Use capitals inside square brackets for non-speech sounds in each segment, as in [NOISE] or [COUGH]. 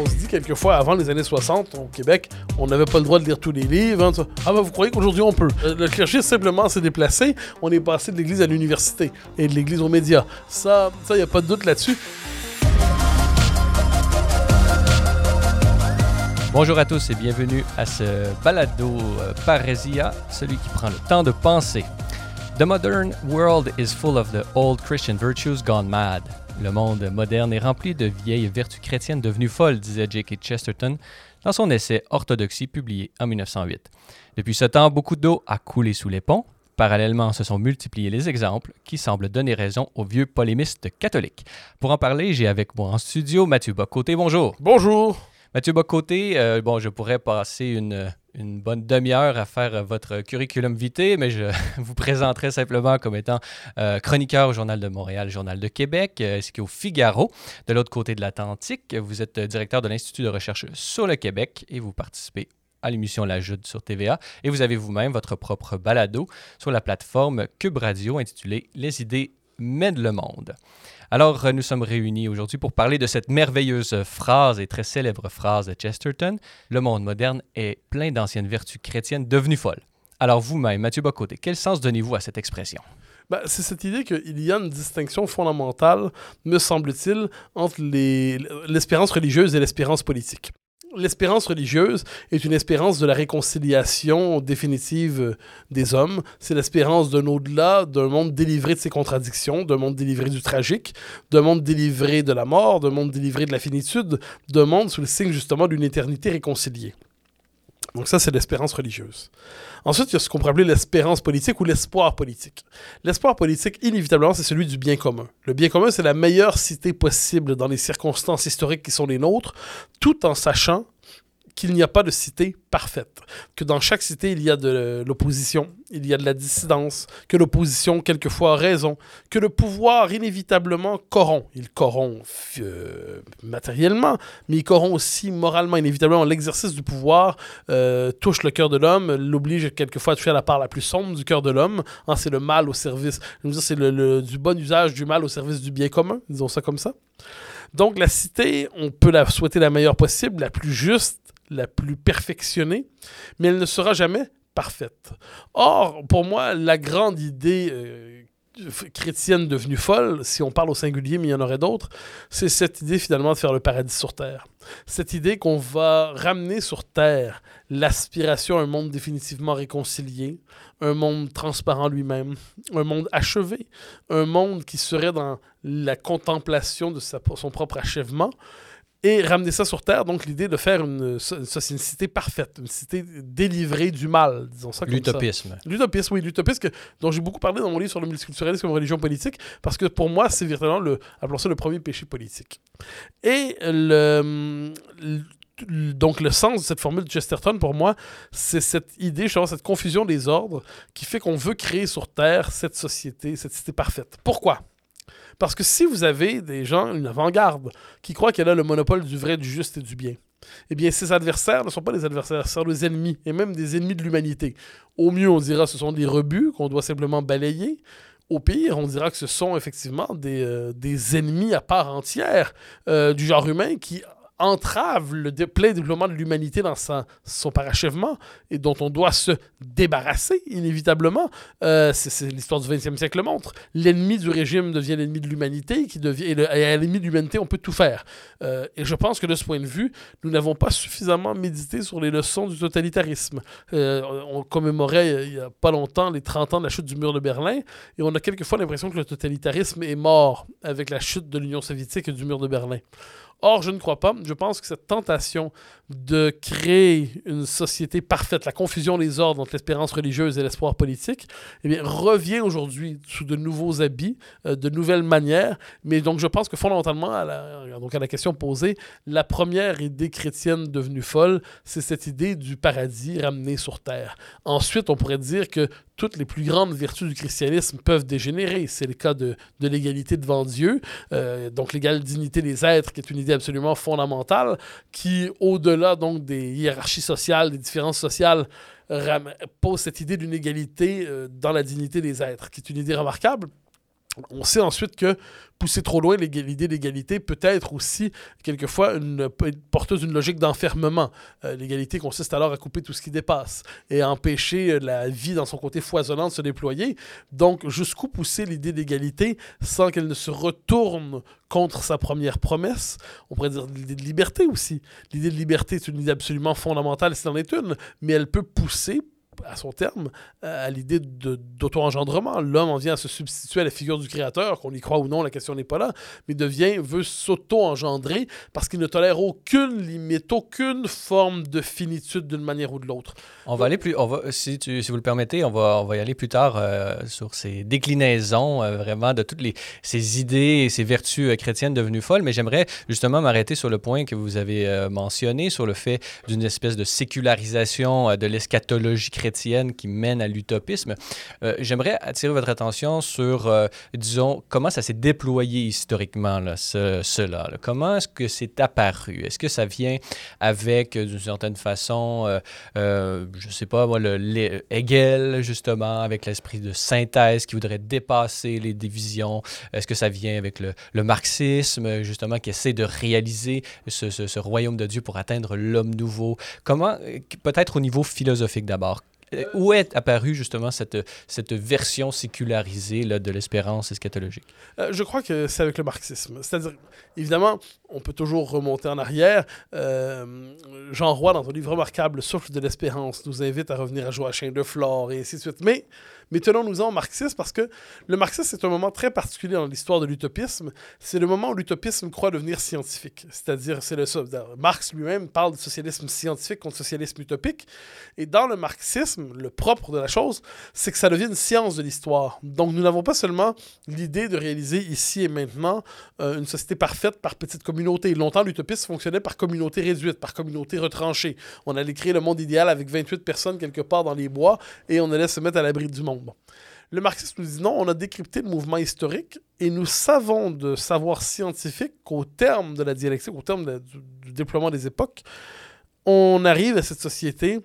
on se dit quelquefois, avant les années 60, au Québec, on n'avait pas le droit de lire tous les livres. hein, ah ben vous croyez qu'aujourd'hui on peut? Euh, Le clergé simplement s'est déplacé. On est passé de l'église à l'université et de l'église aux médias. Ça, ça, y a pas de doute là-dessus. Bonjour à tous et bienvenue à ce balado euh, Parésia, celui qui prend le temps de penser. The modern world is full of the old Christian virtues gone mad. Le monde moderne est rempli de vieilles vertus chrétiennes devenues folles, disait J.K. Chesterton dans son essai Orthodoxie publié en 1908. Depuis ce temps, beaucoup d'eau a coulé sous les ponts. Parallèlement, se sont multipliés les exemples qui semblent donner raison aux vieux polémistes catholiques. Pour en parler, j'ai avec moi en studio Mathieu Bocoté. Bonjour. Bonjour. Mathieu Bocoté, euh, bon, je pourrais passer une, une bonne demi-heure à faire euh, votre curriculum vitae, mais je [LAUGHS] vous présenterai simplement comme étant euh, chroniqueur au Journal de Montréal, Journal de Québec, euh, ainsi qu'au Figaro. De l'autre côté de l'Atlantique, vous êtes directeur de l'Institut de recherche sur le Québec et vous participez à l'émission La Jude sur TVA. Et vous avez vous-même votre propre balado sur la plateforme Cube Radio intitulée Les idées mènent le monde. Alors, euh, nous sommes réunis aujourd'hui pour parler de cette merveilleuse phrase et très célèbre phrase de Chesterton Le monde moderne est plein d'anciennes vertus chrétiennes devenues folles. Alors, vous-même, Mathieu Bocoté, quel sens donnez-vous à cette expression? Ben, c'est cette idée qu'il y a une distinction fondamentale, me semble-t-il, entre les- l'espérance religieuse et l'espérance politique. L'espérance religieuse est une espérance de la réconciliation définitive euh, des hommes. C'est l'espérance d'un au-delà, d'un monde délivré de ses contradictions, d'un monde délivré du tragique, d'un monde délivré de la mort, d'un monde délivré de la finitude, d'un monde sous le signe justement d'une éternité réconciliée. Donc ça, c'est l'espérance religieuse. Ensuite, il y a ce qu'on pourrait appeler l'espérance politique ou l'espoir politique. L'espoir politique, inévitablement, c'est celui du bien commun. Le bien commun, c'est la meilleure cité possible dans les circonstances historiques qui sont les nôtres, tout en sachant qu'il n'y a pas de cité parfaite, que dans chaque cité, il y a de l'opposition, il y a de la dissidence, que l'opposition, quelquefois, a raison, que le pouvoir, inévitablement, corrompt. Il corrompt euh, matériellement, mais il corrompt aussi moralement, inévitablement. L'exercice du pouvoir euh, touche le cœur de l'homme, l'oblige quelquefois à toucher à la part la plus sombre du cœur de l'homme. Hein, c'est le mal au service, c'est le, le- du bon usage du mal au service du bien commun, disons ça comme ça. Donc la cité, on peut la souhaiter la meilleure possible, la plus juste, la plus perfectionnée, mais elle ne sera jamais parfaite. Or, pour moi, la grande idée euh, chrétienne devenue folle, si on parle au singulier, mais il y en aurait d'autres, c'est cette idée finalement de faire le paradis sur Terre. Cette idée qu'on va ramener sur Terre l'aspiration à un monde définitivement réconcilié, un monde transparent lui-même, un monde achevé, un monde qui serait dans la contemplation de sa- son propre achèvement, et ramener ça sur Terre, donc l'idée de faire une, une cité parfaite, une cité délivrée du mal, disons ça comme ça. L'utopisme. L'utopisme, oui, l'utopisme dont j'ai beaucoup parlé dans mon livre sur le multiculturalisme comme religion politique, parce que pour moi, c'est véritablement le, appelons ça le premier péché politique. Et le, le- donc le sens de cette formule de Chesterton, pour moi, c'est cette idée, justement, cette confusion des ordres qui fait qu'on veut créer sur Terre cette société, cette cité parfaite. Pourquoi? Parce que si vous avez des gens, une avant-garde, qui croient qu'elle a le monopole du vrai, du juste et du bien, eh bien, ses adversaires ne sont pas des adversaires, ce sont des ennemis, et même des ennemis de l'humanité. Au mieux, on dira ce sont des rebuts qu'on doit simplement balayer. Au pire, on dira que ce sont effectivement des, euh, des ennemis à part entière euh, du genre humain qui entravent le plein développement de l'humanité dans son parachèvement et dont on doit se débarrasser inévitablement. Euh, c'est l'histoire du 20e siècle le montre. L'ennemi du régime devient l'ennemi de l'humanité et, à l'ennemi de l'humanité, on peut tout faire. Euh, et je pense que de ce point de vue, nous n'avons pas suffisamment médité sur les leçons du totalitarisme. Euh, on commémorait il n'y a pas longtemps les 30 ans de la chute du mur de Berlin et on a quelquefois l'impression que le totalitarisme est mort avec la chute de l'Union soviétique et du mur de Berlin. Or, je ne crois pas. Je pense que cette tentation de créer une société parfaite, la confusion des ordres entre l'espérance religieuse et l'espoir politique, eh revient aujourd'hui sous de nouveaux habits, euh, de nouvelles manières. Mais donc, je pense que fondamentalement, à la, donc à la question posée, la première idée chrétienne devenue folle, c'est cette idée du paradis ramené sur terre. Ensuite, on pourrait dire que toutes les plus grandes vertus du christianisme peuvent dégénérer. C'est le cas de, de l'égalité devant Dieu, euh, donc l'égale dignité des êtres, qui est une idée absolument fondamentale, qui, au-delà donc des hiérarchies sociales, des différences sociales, pose cette idée d'une égalité euh, dans la dignité des êtres, qui est une idée remarquable. On sait ensuite que pousser trop loin l'idée d'égalité peut être aussi quelquefois une, porteuse d'une logique d'enfermement. Euh, l'égalité consiste alors à couper tout ce qui dépasse et à empêcher la vie dans son côté foisonnant de se déployer. Donc jusqu'où pousser l'idée d'égalité sans qu'elle ne se retourne contre sa première promesse? On pourrait dire l'idée de liberté aussi. L'idée de liberté est une idée absolument fondamentale, c'est en est une, mais elle peut pousser à son terme, euh, à l'idée d'auto-engendrement. L'homme en vient à se substituer à la figure du créateur, qu'on y croit ou non, la question n'est pas là, mais devient, veut s'auto-engendrer parce qu'il ne tolère aucune limite, aucune forme de finitude d'une manière ou de l'autre. On va aller plus, on va, si, tu, si vous le permettez, on va, on va y aller plus tard euh, sur ces déclinaisons euh, vraiment de toutes les, ces idées et ces vertus chrétiennes devenues folles, mais j'aimerais justement m'arrêter sur le point que vous avez mentionné, sur le fait d'une espèce de sécularisation de l'eschatologie chrétienne qui mène à l'utopisme. Euh, j'aimerais attirer votre attention sur, euh, disons, comment ça s'est déployé historiquement, cela. Comment est-ce que c'est apparu? Est-ce que ça vient avec, d'une certaine façon, euh, je ne sais pas, moi, Hegel, justement, avec l'esprit de synthèse qui voudrait dépasser les divisions? Est-ce que ça vient avec le, marxisme, justement, qui essaie de réaliser ce, ce royaume de Dieu pour atteindre l'homme nouveau? Comment, peut-être au niveau philosophique d'abord, euh, où est apparue justement cette, cette version sécularisée là, de l'espérance eschatologique? Euh, je crois que c'est avec le marxisme. C'est-à-dire, évidemment, on peut toujours remonter en arrière. Euh, Jean Roy, dans un livre remarquable, Souffle de l'espérance, nous invite à revenir à Joachim de Flore et ainsi de suite. Mais mais tenons-nous-en au marxisme parce que le marxisme, c'est un moment très particulier dans l'histoire de l'utopisme. C'est le moment où l'utopisme croit devenir scientifique. C'est-à-dire, c'est le Marx lui-même parle de socialisme scientifique contre socialisme utopique. Et dans le marxisme, le propre de la chose, c'est que ça devient une science de l'histoire. Donc, nous n'avons pas seulement l'idée de réaliser ici et maintenant euh, une société parfaite par petites communautés. Longtemps, l'utopisme fonctionnait par communauté réduite, par communauté retranchée. On allait créer le monde idéal avec 28 personnes quelque part dans les bois et on allait se mettre à l'abri du monde. Le marxisme nous dit non, on a décrypté le mouvement historique et nous savons de savoir scientifique qu'au terme de la dialectique, au terme du, déploiement des époques, on arrive à cette société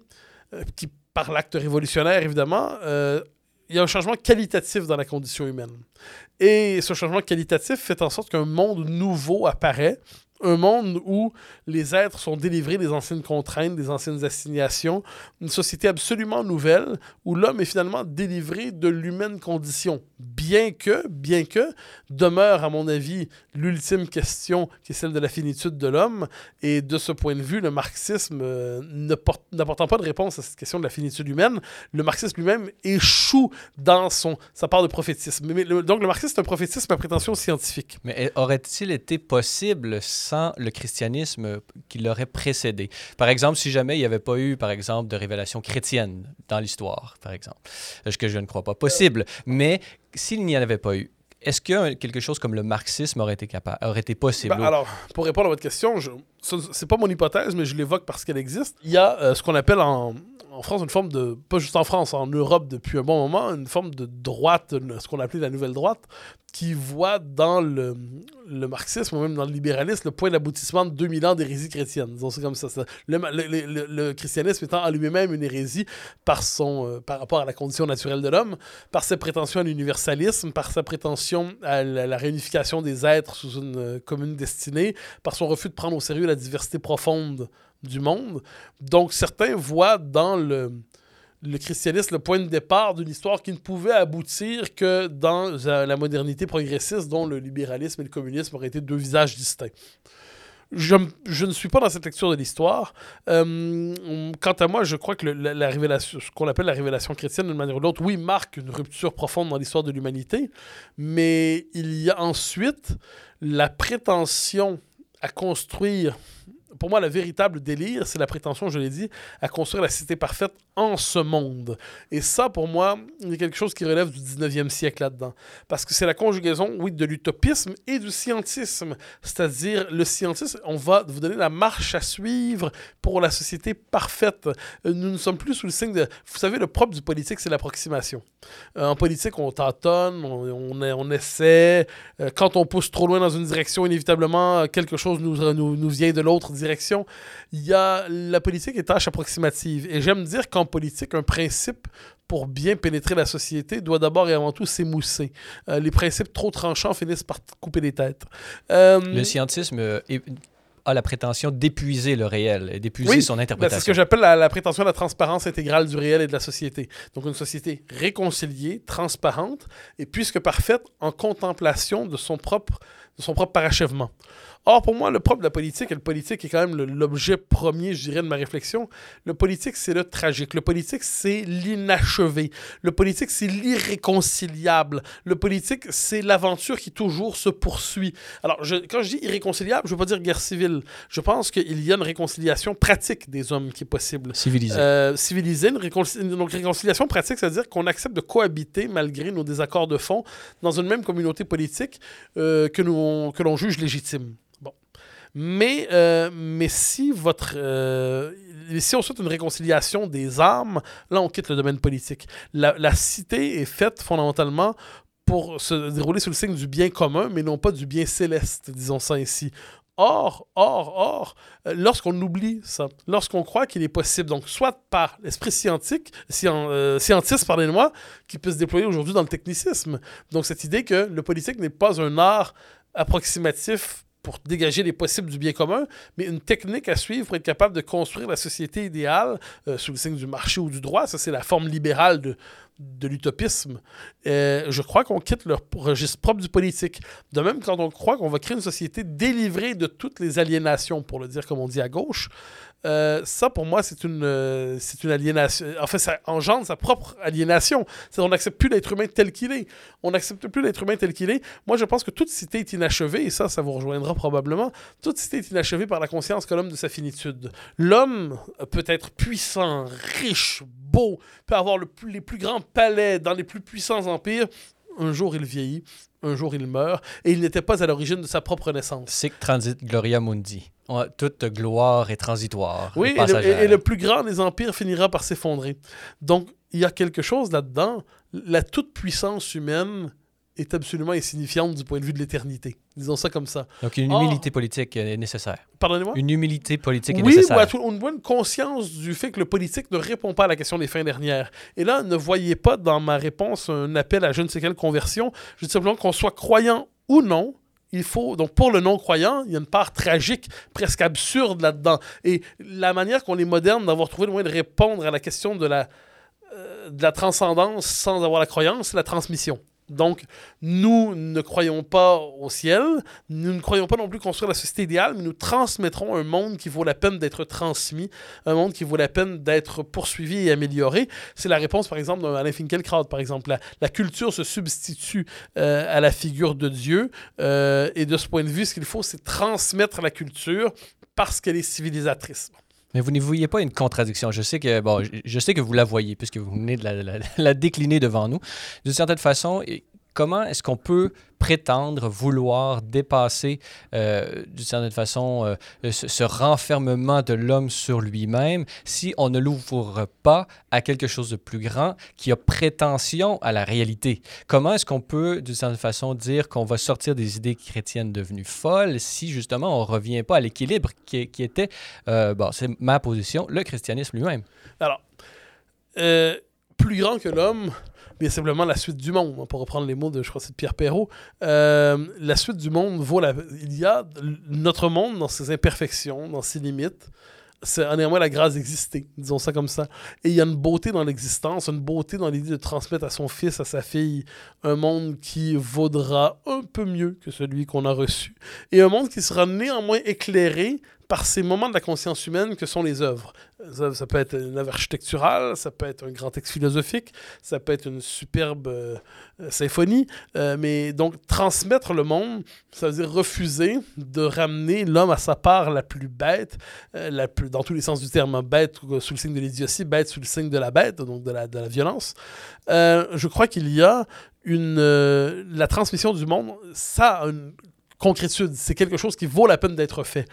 euh, qui, par l'acte révolutionnaire évidemment, euh, il y a un changement qualitatif dans la condition humaine. Et ce changement qualitatif fait en sorte qu'un monde nouveau apparaît un monde où les êtres sont délivrés des anciennes contraintes, des anciennes assignations, une société absolument nouvelle où l'homme est finalement délivré de l'humaine condition, bien que, bien que, demeure à mon avis l'ultime question qui est celle de la finitude de l'homme, et de ce point de vue, le marxisme, euh, n'apportant pas de réponse à cette question de la finitude humaine, le marxisme lui-même échoue dans son, sa part de prophétisme. Donc le marxisme est un prophétisme à prétention scientifique. Mais aurait-il été possible sans le christianisme qui l'aurait précédé. Par exemple, si jamais il n'y avait pas eu, par exemple, de révélation chrétienne dans l'histoire, par exemple, ce que je ne crois pas possible, mais s'il n'y en avait pas eu, est-ce que quelque chose comme le marxisme aurait été capable, aurait été possible? Ben, alors, pour répondre à votre question, je, c'est pas mon hypothèse, mais je l'évoque parce qu'elle existe. Il y a euh, ce qu'on appelle en, en, France une forme de, pas juste en France, en Europe depuis un bon moment, une forme de droite, ce qu'on appelait la nouvelle droite, qui voit dans le, marxisme ou même dans le libéralisme le point d'aboutissement de 2000 ans d'hérésie chrétienne. C'est comme ça. Le, le, christianisme étant en lui-même une hérésie par, son, euh, par rapport à la condition naturelle de l'homme, par ses prétentions à l'universalisme, par sa prétention à la, réunification des êtres sous une euh, commune destinée, par son refus de prendre au sérieux la diversité profonde du monde. Donc certains voient dans le, le christianisme le point de départ d'une histoire qui ne pouvait aboutir que dans la modernité progressiste dont le libéralisme et le communisme auraient été deux visages distincts. Je, je, ne suis pas dans cette lecture de l'histoire. Euh, quant à moi, je crois que la, révélation, ce qu'on appelle la révélation chrétienne d'une manière ou d'autre, oui, marque une rupture profonde dans l'histoire de l'humanité, mais il y a ensuite la prétention à construire pour moi, le véritable délire, c'est la prétention, je l'ai dit, à construire la cité parfaite en ce monde. Et ça, pour moi, il y a quelque chose qui relève du 19e siècle là-dedans. Parce que c'est la conjugaison, oui, de l'utopisme et du scientisme. C'est-à-dire, le scientisme, on va vous donner la marche à suivre pour la société parfaite. Nous ne sommes plus sous le signe de... Vous savez, le propre du politique, c'est l'approximation. Euh, en politique, on tâtonne, on, on, on essaie. Euh, quand on pousse trop loin dans une direction, inévitablement, quelque chose nous, nous, nous vient de l'autre direction direction. Il y a la politique est tâche approximative. Et j'aime dire qu'en politique, un principe pour bien pénétrer la société doit d'abord et avant tout s'émousser. Euh, les principes trop tranchants finissent par couper les têtes. Euh, Le scientisme euh, est- a la prétention d'épuiser le réel et d'épuiser Oui, son Ben, c'est interprétation. ce que j'appelle la, la prétention de la transparence intégrale du réel et de la société. Donc une société réconciliée, transparente et puisque parfaite en contemplation de son propre, de son propre parachèvement. Or, pour moi, le propre de la politique, et le politique est quand même l'objet premier, je dirais, de ma réflexion, le politique, c'est le tragique. Le politique, c'est l'inachevé. Le politique, c'est l'irréconciliable. Le politique, c'est l'aventure qui toujours se poursuit. Alors, je- quand je dis irréconciliable, je ne veux pas dire guerre civile. Je pense qu'il y a une réconciliation pratique des hommes qui est possible. Civilisé. Euh, civilisée, une, donc, réconciliation pratique, c'est-à-dire qu'on accepte de cohabiter malgré nos désaccords de fond dans une même communauté politique euh, que, nous, que l'on juge légitime. Bon. Mais, euh, mais si votre. euh, si on souhaite une réconciliation des âmes, là, on quitte le domaine politique. La, cité est faite fondamentalement pour se dérouler sous le signe du bien commun, mais non pas du bien céleste, disons ça ainsi. Or, or, or, euh, lorsqu'on oublie ça, lorsqu'on croit qu'il est possible, donc soit par l'esprit scientifique, scien- euh, scientiste, pardonnez-moi, qui peut se déployer aujourd'hui dans le technicisme. Donc cette idée que le politique n'est pas un art approximatif pour dégager les possibles du bien commun, mais une technique à suivre pour être capable de construire la société idéale euh, sous le signe du marché ou du droit. Ça, c'est la forme libérale de, l'utopisme. Euh, je crois qu'on quitte le registre propre du politique. De même, quand on croit qu'on va créer une société délivrée de toutes les aliénations, pour le dire comme on dit à gauche, euh, ça, pour moi, c'est une, euh, c'est une aliénation. En fait, ça engendre sa propre aliénation. On n'accepte plus l'être humain tel qu'il est. On n'accepte plus l'être humain tel qu'il est. Moi, je pense que toute cité est inachevée, et ça, ça vous rejoindra probablement. Toute cité est inachevée par la conscience que l'homme de sa finitude. L'homme peut être puissant, riche, beau, peut avoir les plus grands palais dans les plus puissants empires. Un jour, il vieillit, un jour, il meurt, et il n'était pas à l'origine de sa propre naissance. Sic transit gloria mundi. Toute gloire est transitoire. Oui, et le, et le plus grand des empires finira par s'effondrer. Donc, il y a quelque chose là-dedans. La toute-puissance humaine est absolument insignifiante du point de vue de l'éternité. Disons ça comme ça. Donc une Or- humilité politique est nécessaire. Pardonnez-moi? Une humilité politique est Oui, nécessaire. ou à tout, une bonne conscience du fait que le politique ne répond pas à la question des fins dernières. Et là, ne voyez pas dans ma réponse un appel à je ne sais quelle conversion. Je dis simplement qu'on soit croyant ou non, il faut. Donc, pour le non-croyant, il y a une part tragique, presque absurde là-dedans. Et la manière qu'on est moderne d'avoir trouvé le moyen de répondre à la question de la, euh, de la transcendance sans avoir la croyance, c'est la transmission. Donc, nous ne croyons pas au ciel, nous ne croyons pas non plus construire la société idéale, mais nous transmettrons un monde qui vaut la peine d'être transmis, un monde qui vaut la peine d'être poursuivi et amélioré. C'est la réponse, par exemple, d'Alain Finkielkraut, par exemple. La, culture se substitue euh, à la figure de Dieu, euh, et de ce point de vue, ce qu'il faut, c'est transmettre la culture parce qu'elle est civilisatrice. Mais vous n'y voyez pas une contradiction. Je sais que bon, je, sais que vous la voyez puisque vous venez de la, la- [LAUGHS] décliner devant nous. D'une certaine façon, comment est-ce qu'on peut prétendre vouloir dépasser euh, d'une certaine façon euh, ce, renfermement de l'homme sur lui-même si on ne l'ouvre pas à quelque chose de plus grand qui a prétention à la réalité? Comment est-ce qu'on peut d'une certaine façon dire qu'on va sortir des idées chrétiennes devenues folles si justement on revient pas à l'équilibre qui, qui était euh, bon, c'est ma position, le christianisme lui-même? Alors, euh, plus grand que l'homme, mais simplement la suite du monde, pour reprendre les mots de, je crois, c'est Pierre Perrault. Euh, la suite du monde vaut la. Il y a notre monde dans ses imperfections, dans ses limites. C'est néanmoins la grâce d'exister, disons ça comme ça. Et il y a une beauté dans l'existence, une beauté dans l'idée de transmettre à son fils, à sa fille, un monde qui vaudra un peu mieux que celui qu'on a reçu. Et un monde qui sera néanmoins éclairé par ces moments de la conscience humaine que sont les œuvres. Ça, peut être une œuvre architecturale, ça peut être un grand texte philosophique, ça peut être une superbe euh, euh, symphonie, euh, mais donc transmettre le monde, ça veut dire refuser de ramener l'homme à sa part la plus bête, la plus, dans tous les sens du terme, hein, bête sous le signe de l'idiotie, bête sous le signe de la bête, donc de la, de la violence. Je crois qu'il y a une, la transmission du monde, ça a une concrétude, c'est quelque chose qui vaut la peine d'être fait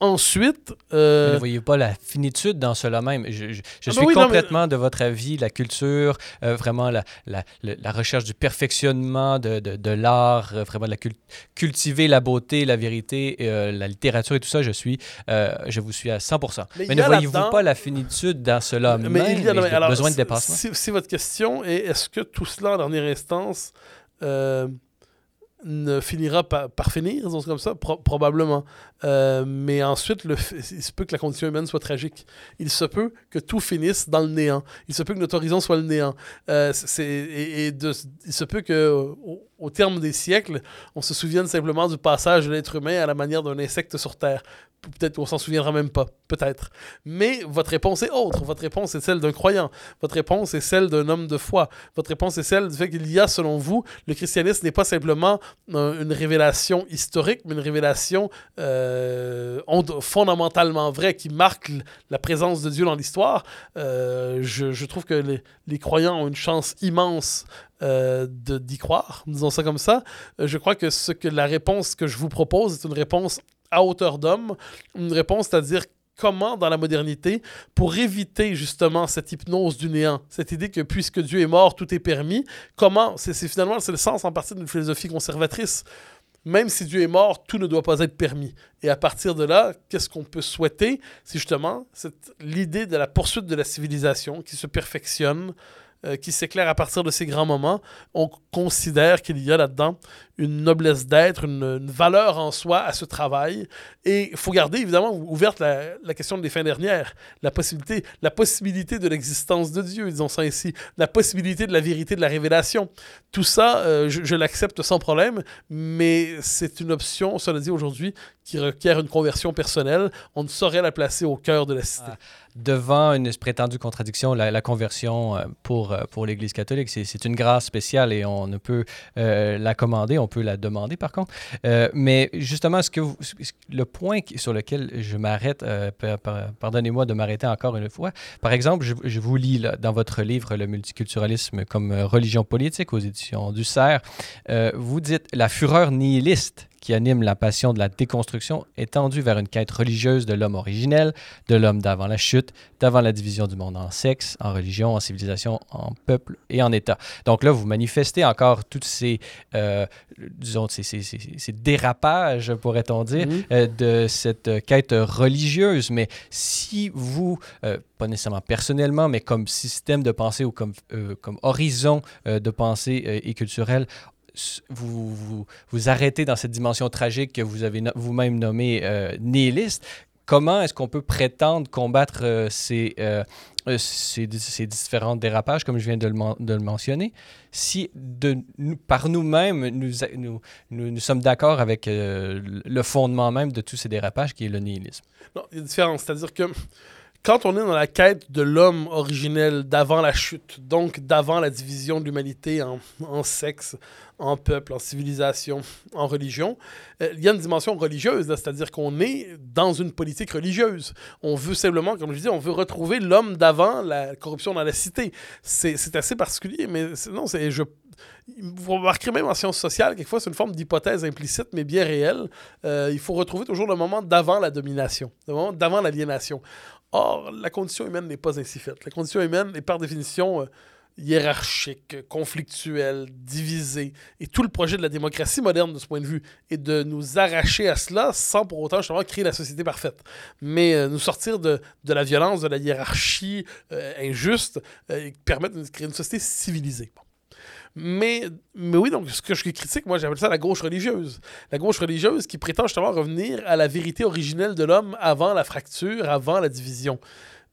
Ensuite, euh, ne voyez pas la finitude dans cela même. Je, je- je Ah suis ben non, complètement de votre avis, la culture, euh, vraiment la, la, recherche du perfectionnement de, de, de l'art, euh, vraiment de la cul- cultiver la beauté, la vérité, euh, la littérature et tout ça, je suis, je vous suis à 100%. Mais Mais, ne voyez-vous pas la finitude dans cela même, il y a et alors, besoin de dépassement? Si votre question est est-ce que tout cela, en dernière instance, ne finira par, par finir, disons comme ça, Pro- probablement. Euh, mais ensuite, il se peut que la condition humaine soit tragique. Il se peut que tout finisse dans le néant. Il se peut que notre horizon soit le néant. Euh, et il se peut que, au, au terme des siècles, on se souvienne simplement du passage de l'être humain à la manière d'un insecte sur Terre. Peut-être qu'on s'en souviendra même pas. Peut-être. Mais votre réponse est autre. Votre réponse est celle d'un croyant. Votre réponse est celle d'un homme de foi. Votre réponse est celle du fait qu'il y a, selon vous, le christianisme n'est pas simplement un- une révélation historique, mais une révélation euh, ond- fondamentalement vraie qui marque la présence de Dieu dans l'histoire. Euh, je, trouve que les, croyants ont une chance immense euh, d'y croire, disons ça comme ça. Euh, je crois que ce que la réponse que je vous propose est une réponse à hauteur d'homme, une réponse, c'est-à-dire comment dans la modernité, pour éviter justement cette hypnose du néant, cette idée que puisque Dieu est mort, tout est permis, comment, c'est finalement c'est le sens en partie d'une philosophie conservatrice. Même si Dieu est mort, tout ne doit pas être permis. Et à partir de là, qu'est-ce qu'on peut souhaiter? C'est justement l'idée de la poursuite de la civilisation qui se perfectionne, euh, qui s'éclaire à partir de ces grands moments. On considère qu'il y a là-dedans une noblesse d'être, une, valeur en soi à ce travail. Et il faut garder évidemment ouverte la, question des fins dernières, la possibilité, la possibilité de l'existence de Dieu, disons ça ainsi, la possibilité de la vérité de la révélation. Tout ça, euh, je, l'accepte sans problème, mais c'est une option, cela dit aujourd'hui, qui requiert une conversion personnelle. On ne saurait la placer au cœur de la cité. Ah, devant une prétendue contradiction, la, conversion euh, pour, euh, pour l'Église catholique, c'est une grâce spéciale et on ne peut la commander, peut la demander par contre. Euh, mais justement, ce que le point sur lequel je m'arrête, euh, par- par- pardonnez-moi de m'arrêter encore une fois, par exemple, je, vous lis là, dans votre livre Le multiculturalisme comme euh, religion politique aux éditions du CERF, vous dites la fureur nihiliste qui anime la passion de la déconstruction est tendue vers une quête religieuse de l'homme originel, de l'homme d'avant la chute, d'avant la division du monde en sexe, en religion, en civilisation, en peuple et en État. Donc là, vous manifestez encore tous ces, euh, disons, ces, ces- ces- ces dérapages, pourrait-on dire, Mhm. euh, de cette quête religieuse. Mais si vous, euh, pas nécessairement personnellement, mais comme système de pensée ou comme, comme horizon de pensée et culturel, vous, vous, arrêtez dans cette dimension tragique que vous avez vous-même nommée euh, nihiliste, comment est-ce qu'on peut prétendre combattre euh, ces, euh, ces, différents dérapages, comme je viens de le, mentionner, si par nous-mêmes, nous, sommes d'accord avec le fondement même de tous ces dérapages, qui est le nihilisme? Non, il y a une différence. C'est-à-dire que quand on est dans la quête de l'homme originel d'avant la chute, donc d'avant la division de l'humanité en, en sexe, en peuple, en civilisation, en religion, euh, il y a une dimension religieuse, c'est-à-dire qu'on est dans une politique religieuse. On veut simplement, comme je dis, on veut retrouver l'homme d'avant la corruption dans la cité. C'est assez particulier, mais non, je vous remarquerez même en sciences sociales, quelquefois, c'est une forme d'hypothèse implicite, mais bien réelle. Euh, il faut retrouver toujours le moment d'avant la domination, le moment d'avant l'aliénation. Or, la condition humaine n'est pas ainsi faite. La condition humaine est par définition euh, hiérarchique, conflictuelle, divisée. Et tout le projet de la démocratie moderne, de ce point de vue, est de nous arracher à cela sans pour autant justement créer la société parfaite. Mais euh, nous sortir de, de la violence, de la hiérarchie euh, injuste, et permettre de créer une société civilisée. Mais, mais oui, donc ce que je critique, moi j'appelle ça la gauche religieuse. La gauche religieuse qui prétend justement revenir à la vérité originelle de l'homme avant la fracture, avant la division.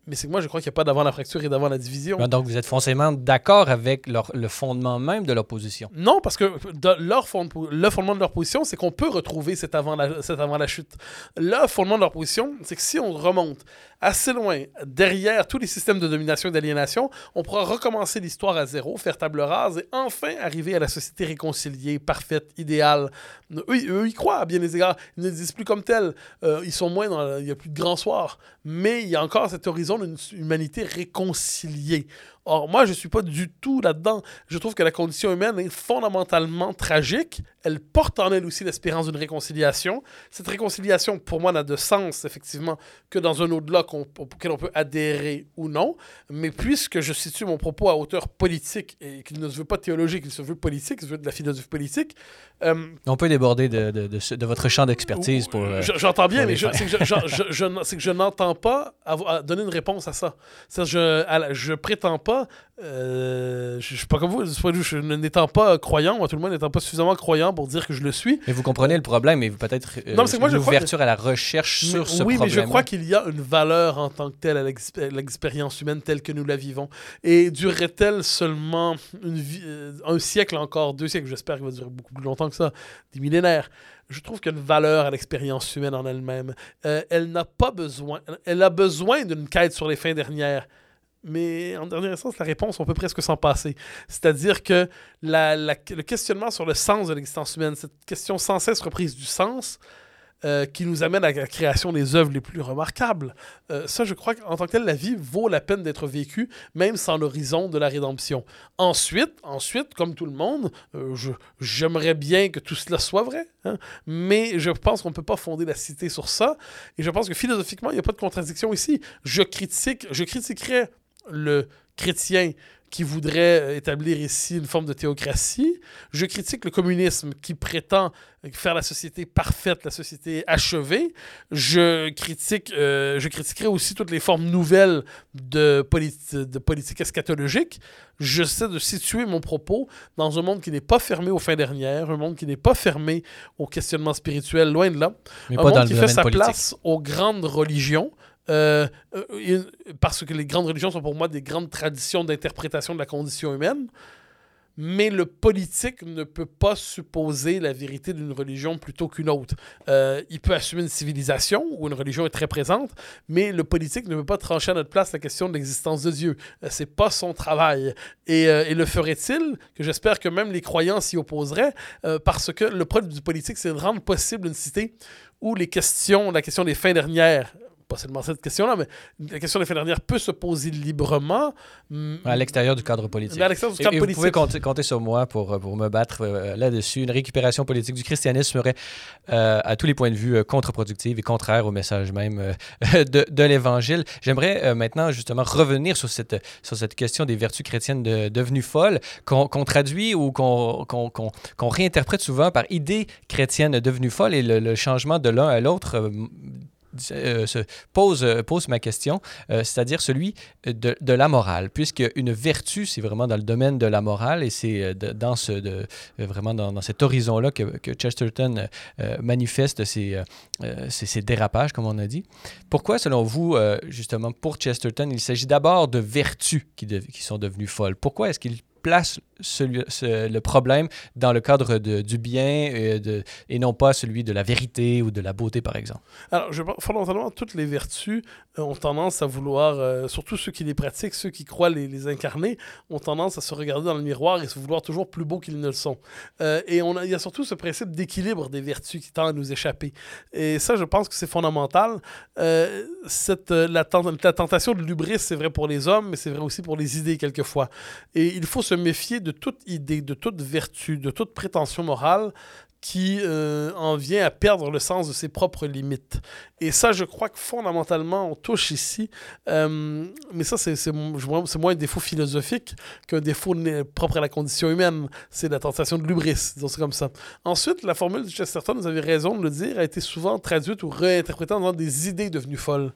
Mais c'est que moi je crois qu'il n'y a pas d'avant la fracture et d'avant la division. Donc, vous êtes foncièrement d'accord avec leur- le fondement même de l'opposition. Non, parce que de- leur fond- le fondement de leur position, c'est qu'on peut retrouver cet avant, la, cet avant la chute. Le fondement de leur position, c'est que si on remonte assez loin derrière tous les systèmes de domination et d'aliénation, on pourra recommencer l'histoire à zéro, faire table rase et enfin arriver à la société réconciliée, parfaite, idéale. Eux, eux, ils croient à bien des égards. Ils ne disent plus comme tel. Euh, ils sont moins dans. Il n'y a plus de grand soir. Mais il y a encore cet horizon d'une humanité réconciliée. Or, moi, je ne suis pas du tout là-dedans. Je trouve que la condition humaine est fondamentalement tragique. Elle porte en elle aussi l'espérance d'une réconciliation. Cette réconciliation, pour moi, n'a de sens, effectivement, que dans un au-delà auquel on peut adhérer ou non. Mais puisque je situe mon propos à hauteur politique et qu'il ne se veut pas théologique, il se veut politique, il se veut de la philosophie politique. Euh, on peut déborder de, de, de, votre champ d'expertise pour. Euh, j'entends bien, mais c'est que je, je n'entends pas avoir, donner une réponse à ça. Je, je prétends pas euh, je, ne suis pas comme vous, je n'étant pas croyant, moi tout le monde n'étant pas suffisamment croyant pour dire que je le suis. Mais vous comprenez le problème et peut-être euh, l'ouverture à la recherche sur ce problème. Oui, mais je crois qu'il y a une valeur en tant que telle à l'expérience humaine telle que nous la vivons. Et durerait-elle seulement une vie, euh, un siècle encore, deux siècles, j'espère qu'il va durer beaucoup plus longtemps que ça, des millénaires? Je trouve qu'il y a une valeur à l'expérience humaine en elle-même. Euh, elle n'a pas besoin, elle a besoin d'une quête sur les fins dernières mais en dernière instance, la réponse, on peut presque s'en passer. C'est-à-dire que le questionnement sur le sens de l'existence humaine, cette question sans cesse reprise du sens, euh, qui nous amène à la création des œuvres les plus remarquables. Euh, ça, je crois qu'en tant que tel, la vie vaut la peine d'être vécue, même sans l'horizon de la rédemption. Ensuite, ensuite, comme tout le monde, euh, j'aimerais bien que tout cela soit vrai, hein, mais je pense qu'on ne peut pas fonder la cité sur ça. Et je pense que philosophiquement, il n'y a pas de contradiction ici. Je critique, je critiquerais le chrétien qui voudrait établir ici une forme de théocratie. Je critique le communisme qui prétend faire la société parfaite, la société achevée. Je critique, euh, je critiquerai aussi toutes les formes nouvelles de, de politique eschatologique. J'essaie de situer mon propos dans un monde qui n'est pas fermé aux fins dernières, un monde qui n'est pas fermé au questionnement spirituel, loin de là. un monde qui fait sa place aux grandes religions, euh, euh, parce que les grandes religions sont pour moi des grandes traditions d'interprétation de la condition humaine. Mais le politique ne peut pas supposer la vérité d'une religion plutôt qu'une autre. Euh, il peut assumer une civilisation où une religion est très présente, mais le politique ne peut pas trancher à notre place la question de l'existence de Dieu. c'est pas son travail. Et, et le ferait-il Que j'espère que même les croyants s'y opposeraient, parce que le problème du politique, c'est de rendre possible une cité où les questions, la question des fins dernières, pas seulement cette question-là, mais la question des fins dernières peut se poser librement. À l'extérieur du cadre politique. À l'extérieur du cadre et, politique. Vous pouvez compter, sur moi pour, euh, pour me battre euh, là-dessus. Une récupération politique du christianisme serait, euh, à tous les points de vue, contre-productive et contraire au message même [LAUGHS] de, de l'Évangile. J'aimerais maintenant, justement, revenir sur cette, sur cette question des vertus chrétiennes de, devenues folles, qu'on traduit ou qu'on réinterprète souvent par idées chrétiennes devenues folles et le, le changement de l'un à l'autre euh, se pose, euh, pose ma question, euh, c'est-à-dire celui de, de, la morale, puisque une vertu, c'est vraiment dans le domaine de la morale et c'est dans ce, vraiment dans, cet horizon-là que, Chesterton manifeste ces, ces, dérapages, comme on a dit. Pourquoi, selon vous, justement, pour Chesterton, il s'agit d'abord de vertus qui sont devenues folles? Pourquoi est-ce qu'il place le problème dans le cadre de, du bien et, non pas celui de la vérité ou de la beauté, par exemple. Alors, fondamentalement, toutes les vertus euh, ont tendance à vouloir, euh, surtout ceux qui les pratiquent, ceux qui croient les, incarner, ont tendance à se regarder dans le miroir et se vouloir toujours plus beaux qu'ils ne le sont. Euh, et on il y a surtout ce principe d'équilibre des vertus qui tend à nous échapper. Et ça, je pense que c'est fondamental. cette, la, la tentation de l'ubris, c'est vrai pour les hommes, mais c'est vrai aussi pour les idées quelquefois. Et il faut se méfier de toute idée, de toute vertu, de toute prétention morale qui euh, en vient à perdre le sens de ses propres limites. Et ça, je crois que fondamentalement, on touche ici, euh, mais ça, c'est moins un défaut philosophique qu'un défaut propre à la condition humaine. C'est la tentation de l'ubris, disons c'est comme ça. Ensuite, la formule de Chesterton, vous avez raison de le dire, a été souvent traduite ou réinterprétée dans des idées devenues folles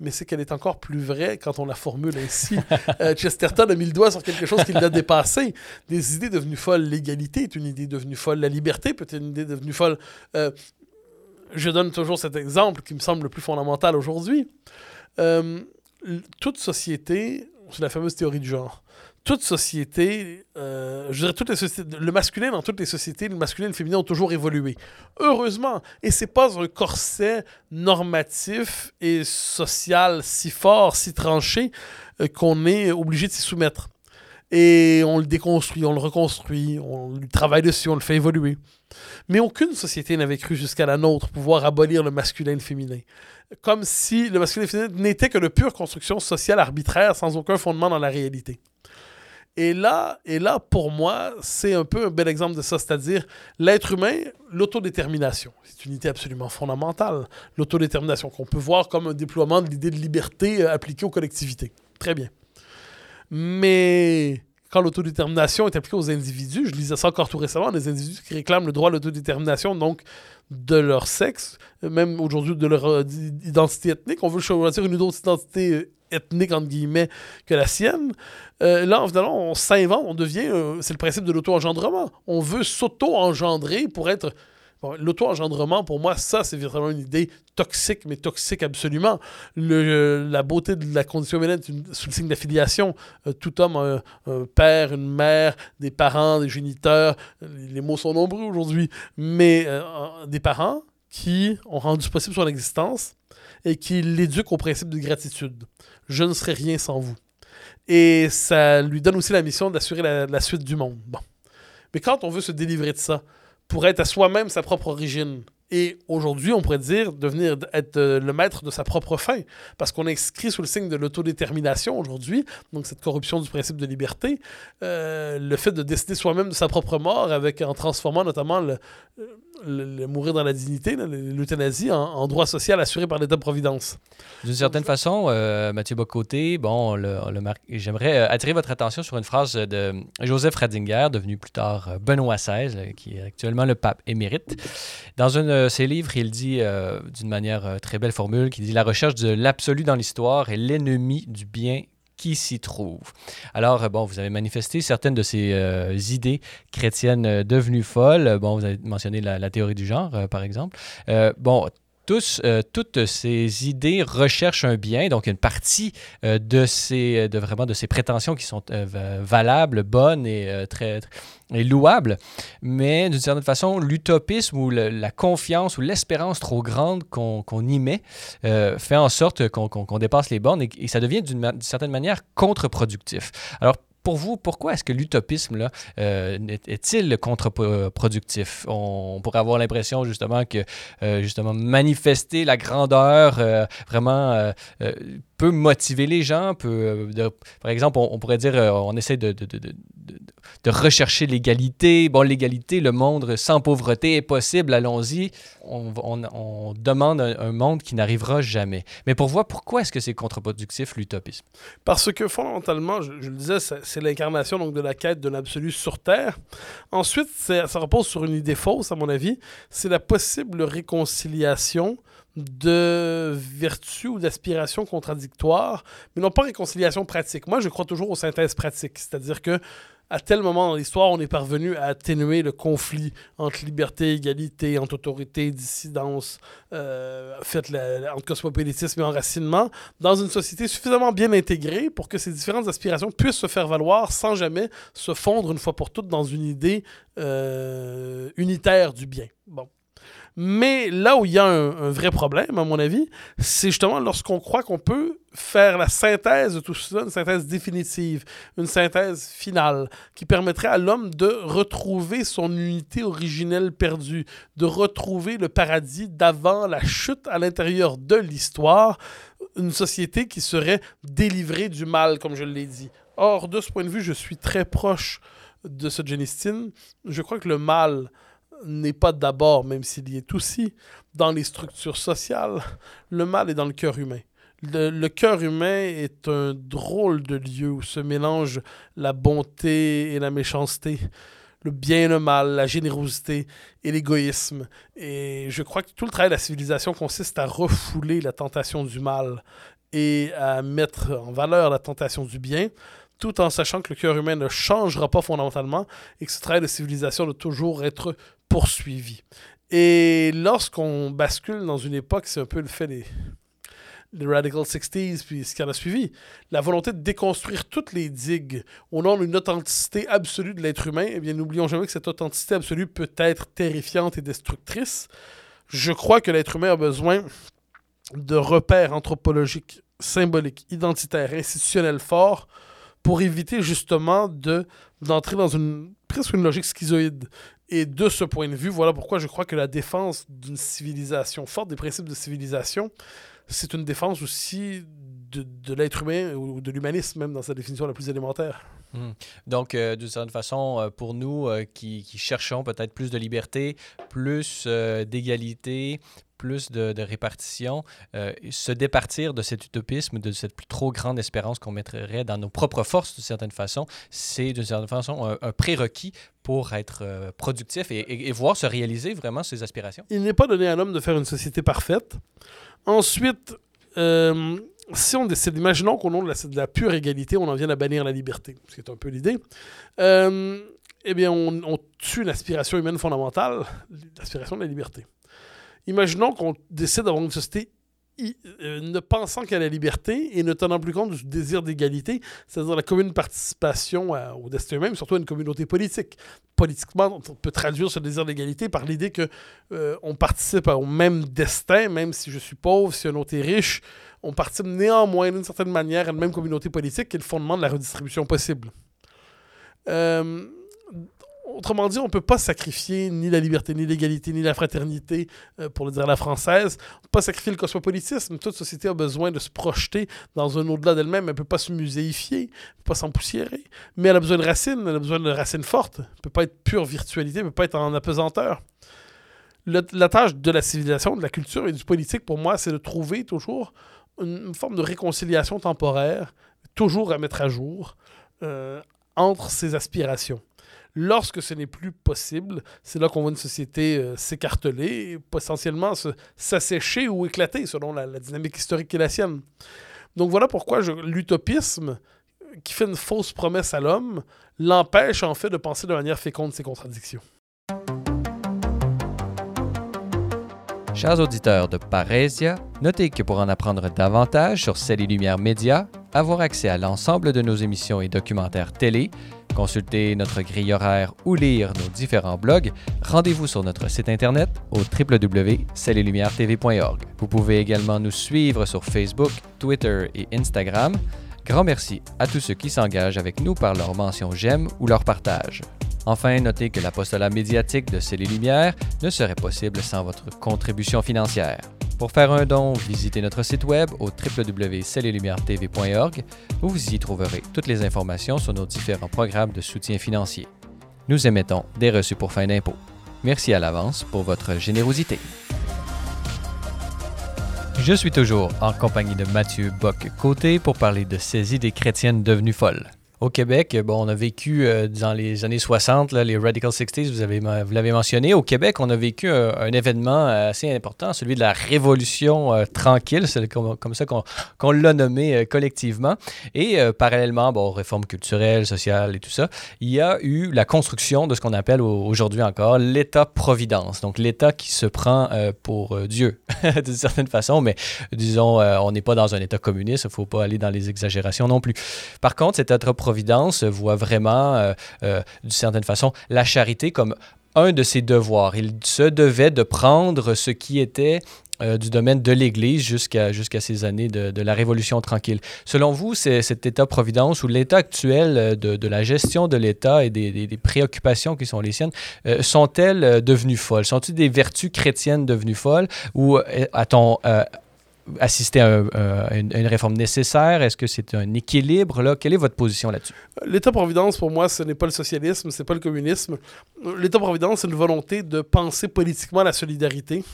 mais c'est qu'elle est encore plus vraie quand on la formule ainsi. Euh, Chesterton a mis le doigt sur quelque chose qui l'a dépassé. Des idées devenues folles. L'égalité est une idée devenue folle. La liberté peut être une idée devenue folle. Euh, je donne toujours cet exemple qui me semble le plus fondamental aujourd'hui. Euh, toute société, c'est la fameuse théorie du genre toute société, euh, je dirais toutes le masculin dans toutes les sociétés, le masculin et le féminin ont toujours évolué. Heureusement. Et c'est pas un corset normatif et social si fort, si tranché, euh, qu'on est obligé de s'y soumettre. Et on le déconstruit, on le reconstruit, on travaille dessus, on le fait évoluer. Mais aucune société n'avait cru jusqu'à la nôtre pouvoir abolir le masculin et le féminin. Comme si le masculin et le féminin n'étaient que de pure construction sociale arbitraire sans aucun fondement dans la réalité. Et là, et là, pour moi, c'est un peu un bel exemple de ça, c'est-à-dire l'être humain, l'autodétermination. C'est une idée absolument fondamentale, l'autodétermination, qu'on peut voir comme un déploiement de l'idée de liberté euh, appliquée aux collectivités. Très bien. Mais quand l'autodétermination est appliquée aux individus, je lisais ça encore tout récemment, des individus qui réclament le droit à l'autodétermination, donc de leur sexe, même aujourd'hui de leur euh, identité ethnique, on veut choisir une autre identité euh, ethnique, entre guillemets, que la sienne. Euh, là, évidemment, on s'invente, on devient. c'est le principe de l'auto-engendrement. On veut s'auto-engendrer pour être L'auto-engendrement, pour moi, ça, c'est vraiment une idée toxique, mais toxique absolument. Le, la beauté de la condition humaine sous le signe d'affiliation. Euh, tout homme un, père, une mère, des parents, des géniteurs. Les mots sont nombreux aujourd'hui, mais euh, des parents qui ont rendu possible son existence et qui l'éduquent au principe de gratitude. Je ne serais rien sans vous. Et ça lui donne aussi la mission d'assurer la, suite du monde. Bon. Mais quand on veut se délivrer de ça, pour être à soi-même sa propre origine. Et aujourd'hui, on pourrait dire devenir être euh, le maître de sa propre fin, parce qu'on est inscrit sous le signe de l'autodétermination aujourd'hui, donc cette corruption du principe de liberté, euh, le fait de décider soi-même de sa propre mort, avec en transformant notamment le, le, mourir dans la dignité, l'euthanasie, en, droit social assuré par l'État-providence. D'une certaine façon, euh, Mathieu Bocoté, bon, le, j'aimerais euh, attirer votre attention sur une phrase de Joseph Ratzinger, devenu plus tard euh, Benoît XVI, qui est actuellement le pape émérite. Dans un de ses livres, il dit d'une manière très belle formule, qu'il dit La recherche de l'absolu dans l'histoire est l'ennemi du bien qui s'y trouve. Alors, bon, vous avez manifesté certaines de ces euh, idées chrétiennes euh, devenues folles. Bon, vous avez mentionné la, théorie du genre, euh, par exemple. bon, tous, toutes ces idées recherchent un bien, donc une partie de, ces, de, vraiment de ces prétentions qui sont valables, bonnes et très, louable, mais d'une certaine façon, l'utopisme ou la confiance ou l'espérance trop grande qu'on y met euh, fait en sorte qu'on dépasse les bornes et, ça devient d'une certaine manière contre-productif. Alors, pour vous, pourquoi est-ce que l'utopisme euh, est-il contre-productif? On pourrait avoir l'impression justement que euh, justement manifester la grandeur vraiment peut motiver les gens, peut, par exemple, on, pourrait dire on essaie de, rechercher l'égalité. Bon, l'égalité, le monde sans pauvreté est possible, allons-y. On, demande un, monde qui n'arrivera jamais. Mais pour voir, pourquoi est-ce que c'est contre-productif, l'utopisme? Parce que fondamentalement, je, le disais, c'est l'incarnation donc de la quête de l'absolu sur Terre. Ensuite, ça repose sur une idée fausse, à mon avis. C'est la possible réconciliation de vertus ou d'aspirations contradictoires, mais non pas réconciliation pratique. Moi, je crois toujours aux synthèses pratiques, c'est-à-dire que à tel moment dans l'histoire, on est parvenu à atténuer le conflit entre liberté, égalité, entre autorité, dissidence, euh, fait, entre cosmopolitisme et enracinement, dans une société suffisamment bien intégrée pour que ces différentes aspirations puissent se faire valoir sans jamais se fondre une fois pour toutes dans une idée euh, unitaire du bien. Bon. Mais là où il y a un, vrai problème, à mon avis, c'est justement lorsqu'on croit qu'on peut faire la synthèse de tout cela, une synthèse définitive, une synthèse finale, qui permettrait à l'homme de retrouver son unité originelle perdue, de retrouver le paradis d'avant la chute à l'intérieur de l'histoire, une société qui serait délivrée du mal, comme je l'ai dit. Or, de ce point de vue, je suis très proche de ce Genistine. Je crois que le mal n'est pas d'abord, même s'il y est aussi, dans les structures sociales. Le mal est dans le cœur humain. Le, cœur humain est un drôle de lieu où se mélangent la bonté et la méchanceté, le bien et le mal, la générosité et l'égoïsme. Et je crois que tout le travail de la civilisation consiste à refouler la tentation du mal et à mettre en valeur la tentation du bien tout en sachant que le cœur humain ne changera pas fondamentalement et que ce travail de civilisation doit toujours être poursuivi. Et lorsqu'on bascule dans une époque, c'est un peu le fait des, Radical 60s, puis ce qui en a suivi, la volonté de déconstruire toutes les digues au nom d'une authenticité absolue de l'être humain, eh bien, n'oublions jamais que cette authenticité absolue peut être terrifiante et destructrice. Je crois que l'être humain a besoin de repères anthropologiques, symboliques, identitaires, institutionnels forts pour éviter justement de d'entrer dans une presque une logique schizoïde Et de ce point de vue, voilà pourquoi je crois que la défense d'une civilisation forte, des principes de civilisation, c'est une défense aussi de, de l'être humain ou de l'humanisme même dans sa définition la plus élémentaire. Hmm. Donc, euh, d'une certaine façon, euh, pour nous euh, qui, cherchons peut-être plus de liberté, plus d'égalité, plus de, répartition, se départir de cet utopisme, de cette trop grande espérance qu'on mettrait dans nos propres forces, d'une certaine façon, c'est d'une certaine façon un, prérequis pour être productif et, voir se réaliser vraiment ses aspirations. Il n'est pas donné à l'homme de faire une société parfaite. Ensuite, si on décide, imaginons qu'au nom de la, pure égalité, on en vient à bannir la liberté, ce qui est un peu l'idée, euh, eh bien, on, tue l'aspiration humaine fondamentale, l'aspiration de la liberté. Imaginons qu'on décide d'avoir une société euh, ne pensant qu'à la liberté et ne tenant plus compte du désir d'égalité, c'est-à-dire la commune participation au destin mais surtout à une communauté politique. Politiquement, on peut traduire ce désir d'égalité par l'idée que euh, on participe au même destin, même si je suis pauvre, si un autre est riche, on participe néanmoins d'une certaine manière à une même communauté politique qui est le fondement de la redistribution possible. Euh, autrement dit, on ne peut pas sacrifier ni la liberté, ni l'égalité, ni la fraternité, euh, pour le dire à la française. On ne peut pas sacrifier le cosmopolitisme. Toute société a besoin de se projeter dans un au-delà d'elle-même. Elle ne peut pas se muséifier, elle ne peut pas s'empoussiérer. Mais elle a besoin de racines, elle a besoin de racines fortes. Elle ne peut pas être pure virtualité, elle ne peut pas être en apesanteur. La tâche de la civilisation, de la culture et du politique, pour moi, c'est de trouver toujours une, forme de réconciliation temporaire, toujours à mettre à jour, euh, entre ces aspirations. Lorsque ce n'est plus possible, c'est là qu'on voit une société euh, s'écarteler, potentiellement s'assécher ou éclater selon la, la, dynamique historique qui est la sienne. Donc voilà pourquoi l'utopisme, qui fait une fausse promesse à l'homme, l'empêche en fait de penser de manière féconde ses contradictions. Chers auditeurs de Parésia, notez que pour en apprendre davantage sur Celles et Lumières Média, avoir accès à l'ensemble de nos émissions et documentaires télé, consulter notre grille horaire ou lire nos différents blogs, rendez-vous sur notre site internet au www.cellelumières-tv.org. Vous pouvez également nous suivre sur Facebook, Twitter et Instagram. Grand merci à tous ceux qui s'engagent avec nous par leur mention j'aime ou leur partage. Enfin, notez que l'apostolat médiatique de Celles et Lumières ne serait possible sans votre contribution financière. Pour faire un don, visitez notre site web au www.cellelumières-tv.org où vous y trouverez toutes les informations sur nos différents programmes de soutien financier. Nous émettons des reçus pour fin d'impôt. Merci à l'avance pour votre générosité. Je suis toujours en compagnie de Mathieu Bock-Côté pour parler de ces idées chrétiennes devenues folles. Au Québec, bon, on a vécu euh, dans les années 60, là, les Radical 60s, vous, avez, vous l'avez mentionné. Au Québec, on a vécu un, événement assez important, celui de la Révolution euh, tranquille, c'est comme, ça qu'on, l'a nommé euh, collectivement. Et euh, parallèlement, bon, réformes culturelles, sociales et tout ça, il y a eu la construction de ce qu'on appelle aujourd'hui encore l'État-providence. Donc l'État qui se prend euh, pour Dieu, [LAUGHS] d'une certaine façon, mais disons, on n'est pas dans un État communiste, il ne faut pas aller dans les exagérations non plus. Par contre, cet État-providence Providence voit vraiment, euh, euh, d'une certaine façon, la charité comme un de ses devoirs. Il se devait de prendre ce qui était euh, du domaine de l'Église jusqu'à ces années de, la Révolution tranquille. Selon vous, cet État-providence ou l'état actuel de, la gestion de l'État et des, préoccupations qui sont les siennes, euh, sont-elles devenues folles? Sont-elles des vertus chrétiennes devenues folles ou a-t-on assister à, à, une, réforme nécessaire? Est-ce que c'est un équilibre? Là? Quelle est votre position là-dessus? L'État-providence, pour moi, ce n'est pas le socialisme, ce n'est pas le communisme. L'État-providence, c'est une volonté de penser politiquement la solidarité,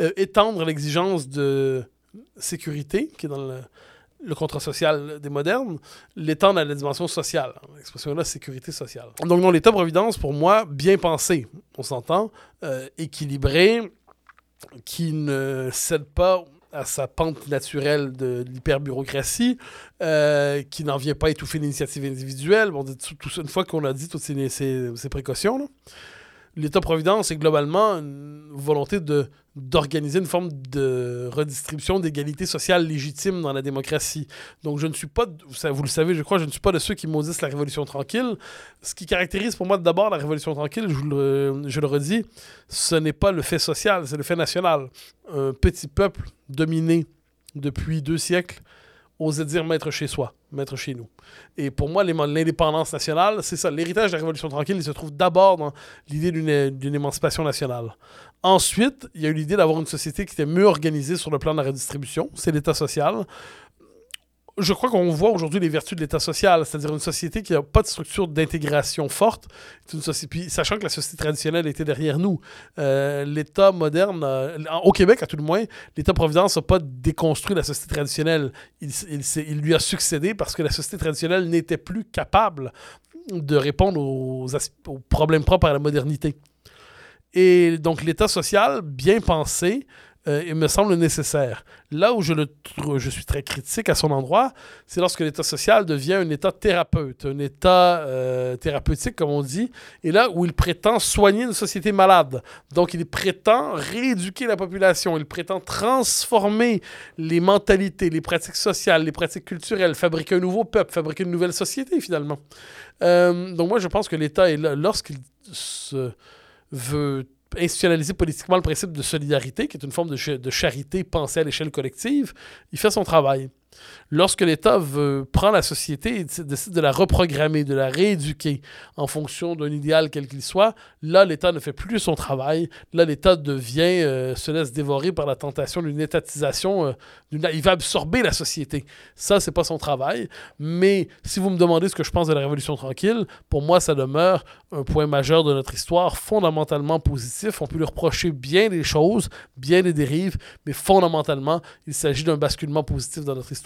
euh, étendre l'exigence de sécurité, qui est dans le, contrat social des modernes, l'étendre à la dimension sociale. L'expression-là, sécurité sociale. Donc, non, l'État-providence, pour moi, bien pensé, on s'entend, euh, équilibré, qui ne cède pas à sa pente naturelle de l'hyperbureaucratie, euh, qui n'en vient pas étouffer l'initiative individuelle. Bon, une fois qu'on a dit toutes ces, ces, ces précautions, l'État-providence, c'est globalement une volonté d'organiser une forme de redistribution d'égalité sociale légitime dans la démocratie. Donc je ne suis pas, vous le savez, je crois, je ne suis pas de ceux qui maudissent la Révolution tranquille. Ce qui caractérise pour moi d'abord la Révolution tranquille, je le, je le redis, ce n'est pas le fait social, c'est le fait national. Un petit peuple dominé depuis deux siècles oser dire maître chez soi, maître chez nous. Et pour moi, l'indépendance nationale, c'est ça. L'héritage de la Révolution tranquille, il se trouve d'abord dans l'idée d'une émancipation nationale. Ensuite, il y a eu l'idée d'avoir une société qui était mieux organisée sur le plan de la redistribution, c'est l'État social je crois qu'on voit aujourd'hui les vertus de l'État social, c'est-à-dire une société qui n'a pas de structure d'intégration forte, société, sachant que la société traditionnelle était derrière nous. Euh, L'État moderne, euh, au Québec à tout le moins, l'État-providence n'a pas déconstruit la société traditionnelle. Il, lui a succédé parce que la société traditionnelle n'était plus capable de répondre aux problèmes propres à la modernité. Et donc l'État social, bien pensé, euh, il me semble nécessaire. Là où je, suis très critique à son endroit, c'est lorsque l'État social devient un État thérapeute, un État euh, thérapeutique, comme on dit, et là où il prétend soigner une société malade. Donc il prétend rééduquer la population, il prétend transformer les mentalités, les pratiques sociales, les pratiques culturelles, fabriquer un nouveau peuple, fabriquer une nouvelle société finalement. Euh, donc moi je pense que l'État lorsqu'il se veut institutionnaliser politiquement le principe de solidarité, qui est une forme de, de charité pensée à l'échelle collective, il fait son travail. Lorsque l'État prendre la société et décide de la reprogrammer, de la rééduquer en fonction d'un idéal quel qu'il soit, là, l'État ne fait plus son travail. Là, l'État devient, euh, se laisse dévorer par la tentation d'une étatisation. Euh, il va absorber la société. Ça, c'est pas son travail. Mais si vous me demandez ce que je pense de la Révolution tranquille, pour moi, ça demeure un point majeur de notre histoire, fondamentalement positif. On peut lui reprocher bien des choses, bien des dérives, mais fondamentalement, il s'agit d'un basculement positif dans notre histoire.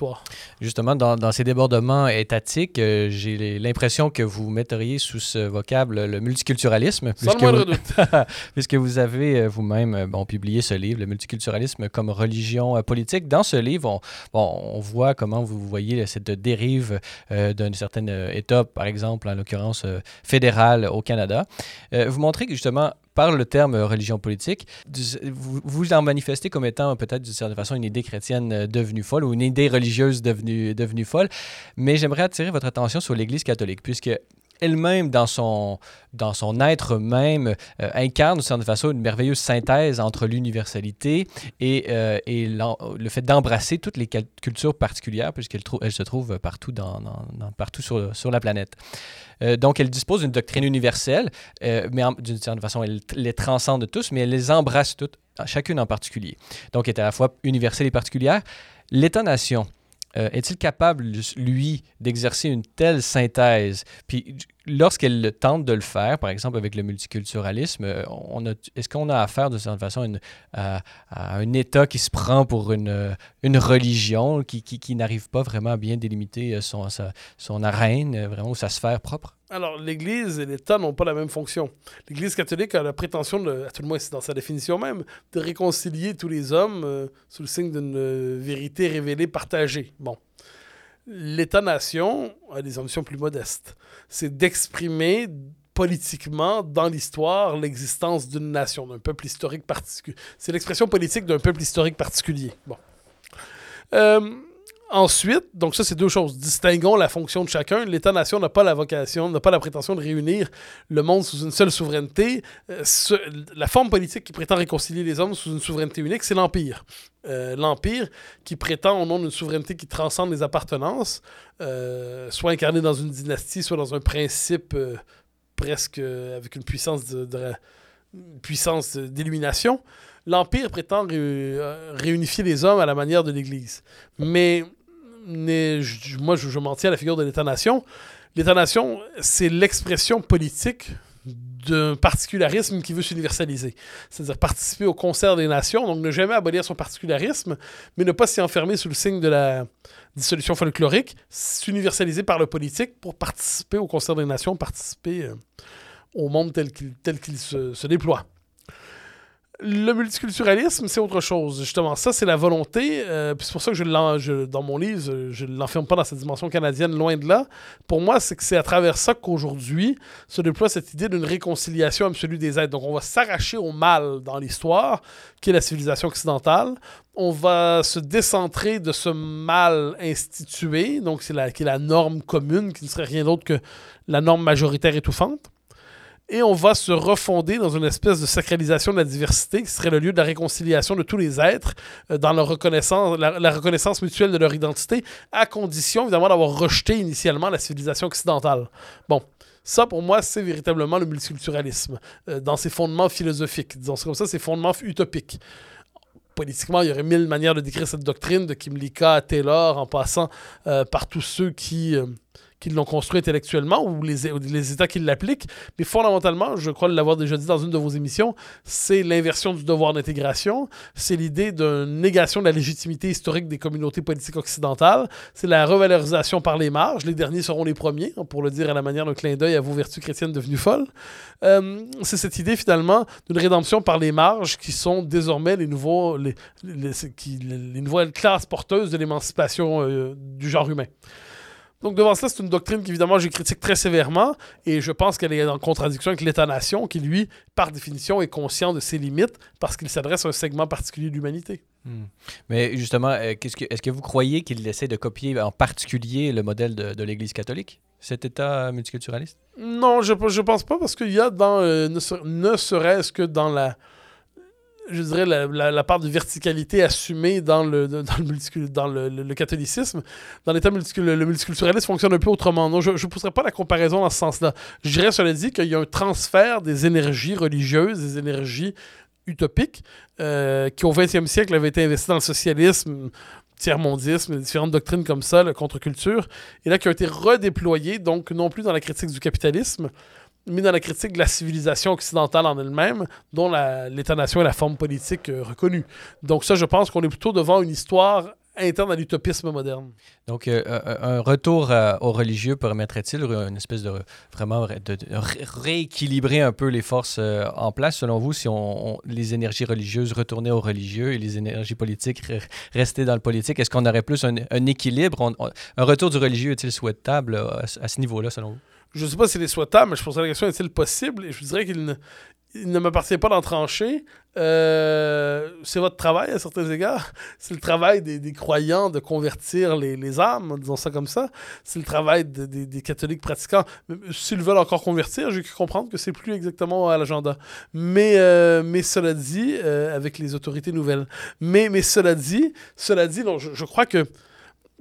Justement, dans, ces débordements étatiques, euh, j'ai l'impression que vous metteriez sous ce vocable le multiculturalisme. Sans le vous, doute. [LAUGHS] puisque vous avez euh, vous-même euh, bon, publié ce livre, Le multiculturalisme comme religion politique. Dans ce livre, on, bon, on voit comment vous voyez cette dérive d'un certain État, par exemple, en l'occurrence fédéral au Canada. vous montrez que justement, par le terme religion politique, vous, vous en manifestez comme étant peut-être d'une certaine façon une idée chrétienne euh, devenue folle ou une idée religieuse devenue, devenue folle. Mais j'aimerais attirer votre attention sur l'Église catholique, puisque elle-même, dans son, dans son être même, euh, incarne d'une certaine façon une merveilleuse synthèse entre l'universalité et, euh, et le fait d'embrasser toutes les cultures particulières, puisqu'elle elle se trouve partout, dans, partout sur, sur, la planète. Euh, donc, elle dispose d'une doctrine universelle, mais d'une certaine façon, elle les transcende tous, mais elle les embrasse toutes, chacune en particulier. Donc, elle est à la fois universelle et particulière. L'État-nation, est-il capable, lui, d'exercer une telle synthèse? Puis lorsqu'elle tente de le faire, par exemple avec le multiculturalisme, euh, est-ce qu'on a affaire de cette façon à, un État qui se prend pour une, une religion, qui, n'arrive pas vraiment à bien délimiter son, son arène, vraiment, ou sa sphère propre? Alors, l'Église et l'État n'ont pas la même fonction. L'Église catholique a la prétention, à tout le moins c'est dans sa définition même, de réconcilier tous les hommes euh, sous le signe d'une euh, vérité révélée, partagée. Bon. L'État-nation a des ambitions plus modestes. C'est d'exprimer politiquement dans l'histoire l'existence d'une nation, d'un peuple historique particulier. C'est l'expression politique d'un peuple historique particulier. Bon. Euh, Ensuite, donc ça, c'est deux choses. Distinguons la fonction de chacun. L'État-nation n'a pas la vocation, n'a pas la prétention de réunir le monde sous une seule souveraineté. Euh, la forme politique qui prétend réconcilier les hommes sous une souveraineté unique, c'est l'Empire. Euh, L'Empire qui prétend, au nom d'une souveraineté qui transcende les appartenances, euh, soit incarné dans une dynastie, soit dans un principe presque avec une puissance de, puissance d'illumination. L'Empire prétend réunifier les hommes à la manière de l'Église. Mais moi, je, m'en tiens à la figure de l'État-nation. L'État-nation, c'est l'expression politique d'un particularisme qui veut s'universaliser. C'est-à-dire participer au concert des nations, donc ne jamais abolir son particularisme, mais ne pas s'y enfermer sous le signe de la dissolution folklorique, s'universaliser par le politique pour participer au concert des nations, participer euh, au monde tel qu'il se déploie. Le multiculturalisme, c'est autre chose. Justement, ça, c'est la volonté. Euh, c'est pour ça que je, dans mon livre, je ne l'enferme pas dans cette dimension canadienne, loin de là. Pour moi, c'est que c'est à travers ça qu'aujourd'hui se déploie cette idée d'une réconciliation absolue des êtres. Donc, on va s'arracher au mal dans l'histoire, qui est la civilisation occidentale. On va se décentrer de ce mal institué, donc qui est la norme commune, qui ne serait rien d'autre que la norme majoritaire étouffante et on va se refonder dans une espèce de sacralisation de la diversité qui serait le lieu de la réconciliation de tous les êtres euh, dans la, reconnaissance mutuelle de leur identité, à condition évidemment d'avoir rejeté initialement la civilisation occidentale. Bon. Ça, pour moi, c'est véritablement le multiculturalisme, euh, dans ses fondements philosophiques, disons comme ça, ses fondements utopiques politiquement, il y aurait mille manières de décrire cette doctrine, de Kimlicka à Taylor, en passant euh, par tous ceux qui, qui l'ont construit intellectuellement ou les, États qui l'appliquent. Mais fondamentalement, je crois l'avoir déjà dit dans une de vos émissions, c'est l'inversion du devoir d'intégration, c'est l'idée d'une négation de la légitimité historique des communautés politiques occidentales, c'est la revalorisation par les marges, les derniers seront les premiers, hein, pour le dire à la manière d'un clin d'œil à vos vertus chrétiennes devenues folles. Euh, c'est cette idée finalement d'une rédemption par les marges qui sont désormais les, nouveaux, les nouvelles classes porteuses de l'émancipation euh, du genre humain. Donc devant cela, c'est une doctrine qu'évidemment je critique très sévèrement et je pense qu'elle est en contradiction avec l'État-nation qui, lui, par définition, est conscient de ses limites parce qu'il s'adresse à un segment particulier de l'humanité. Hmm. Mais justement, euh, est-ce que, est que, vous croyez qu'il essaie de copier en particulier le modèle de, de l'Église catholique, cet État multiculturaliste? Non, je ne pense pas parce qu'il y a dans, euh, ne serait-ce que dans la je dirais, la, part de verticalité assumée dans le, dans le, dans le, catholicisme. Dans l'État le multiculturalisme fonctionne un peu autrement. Non, je ne pousserai pas la comparaison dans ce sens-là. Je dirais, cela dit, qu'il y a un transfert des énergies religieuses, des énergies utopiques, euh, qui au 20e siècle avaient été investies dans le socialisme, tiers-mondisme, différentes doctrines comme ça, la contre-culture, et là qui ont été redéployées, donc non plus dans la critique du capitalisme, mis dans la critique de la civilisation occidentale en elle-même, dont l'État-nation est la forme politique euh, reconnue. Donc ça, je pense qu'on est plutôt devant une histoire interne à l'utopisme moderne. Donc, euh, euh, un retour au religieux permettrait-il une espèce de vraiment de, rééquilibrer un peu les forces en place, selon vous, si on, les énergies religieuses retournaient aux religieux et les énergies politiques restaient dans le politique? Est-ce qu'on aurait plus un, équilibre? un retour du religieux est-il souhaitable à ce niveau-là, selon vous? Je ne sais pas s'il est souhaitable, mais je pose la question est-il possible? Et je dirais qu'il ne, ne m'appartient pas d'en trancher. Euh, c'est votre travail à certains égards. [LAUGHS] C'est le travail des, croyants de convertir les, les, âmes, disons ça comme ça. C'est le travail des, catholiques pratiquants. S'ils veulent encore convertir, j'ai cru comprendre que c'est plus exactement à l'agenda. Mais, euh, mais cela dit, euh, avec les autorités nouvelles. Mais, mais cela dit, cela dit, non, je crois que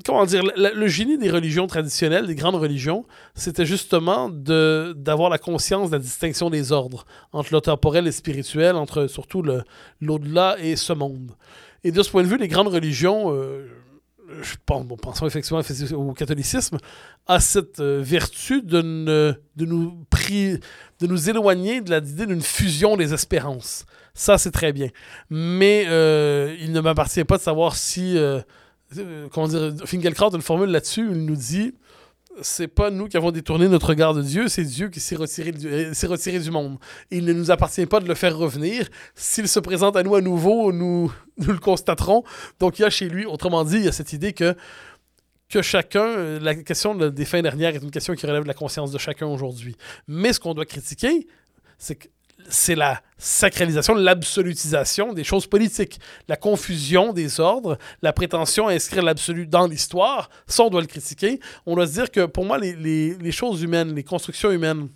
comment dire, le, génie des religions traditionnelles, des grandes religions, c'était justement d'avoir la conscience de la distinction des ordres entre le temporel et le spirituel, entre surtout l'au-delà et ce monde. Et de ce point de vue, les grandes religions, euh, je pense, bon, pensons effectivement au catholicisme, a cette euh, vertu de, de, nous de nous éloigner de l'idée d'une fusion des espérances. Ça, c'est très bien. Mais euh, il ne m'appartient pas de savoir si comment dire, a une formule là-dessus, il nous dit c'est pas nous qui avons détourné notre regard de Dieu, c'est Dieu qui s'est retiré, euh, retiré du monde. Il ne nous appartient pas de le faire revenir. S'il se présente à nous à nouveau, nous, nous le constaterons. Donc il y a chez lui, autrement dit, il y a cette idée que, que chacun, euh, la question des fins dernières est une question qui relève de la conscience de chacun aujourd'hui. Mais ce qu'on doit critiquer, c'est que c'est la sacralisation, l'absolutisation des choses politiques, la confusion des ordres, la prétention à inscrire l'absolu dans l'histoire. Ça, on doit le critiquer. On doit se dire que pour moi, les choses humaines, les constructions humaines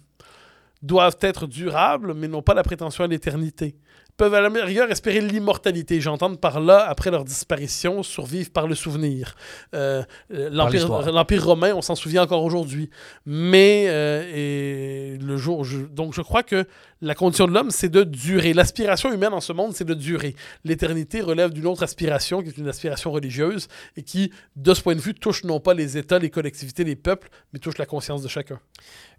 doivent être durables, mais n'ont pas la prétention à l'éternité peuvent à la rigueur espérer l'immortalité. J'entends par là, après leur disparition, survivre par le souvenir. Euh, euh, L'Empire romain, on s'en souvient encore aujourd'hui. Mais euh, et le jour, donc je crois que la condition de l'homme, c'est de durer. L'aspiration humaine en ce monde, c'est de durer. L'éternité relève d'une autre aspiration, qui est une aspiration religieuse, et qui, de ce point de vue, touche non pas les États, les collectivités, les peuples, mais touche la conscience de chacun.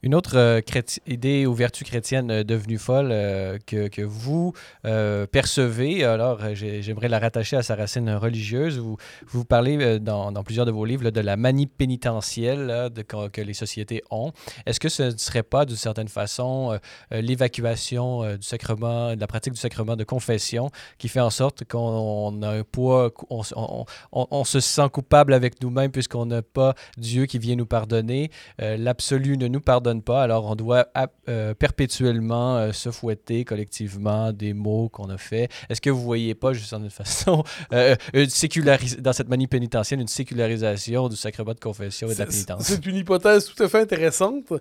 Une autre euh, idée ou vertu chrétienne euh, devenue folle euh, que, vous percevez, alors j'aimerais la rattacher à sa racine religieuse. Vous, vous parlez dans, plusieurs de vos livres de la manie pénitentielle que, les sociétés ont. Est-ce que ce ne serait pas, d'une certaine façon, l'évacuation du sacrement, de la pratique du sacrement de confession qui fait en sorte qu'on a un poids, on, se sent coupable avec nous-mêmes puisqu'on n'a pas Dieu qui vient nous pardonner, l'absolu ne nous pardonne pardonne pas, alors on doit euh, perpétuellement euh, se fouetter collectivement des mots qu'on a fait. Est-ce que vous voyez pas, juste en une façon, [LAUGHS] une dans cette manie pénitentiaire, une sécularisation du sacrement de confession et de la pénitence? C'est une hypothèse tout à fait intéressante.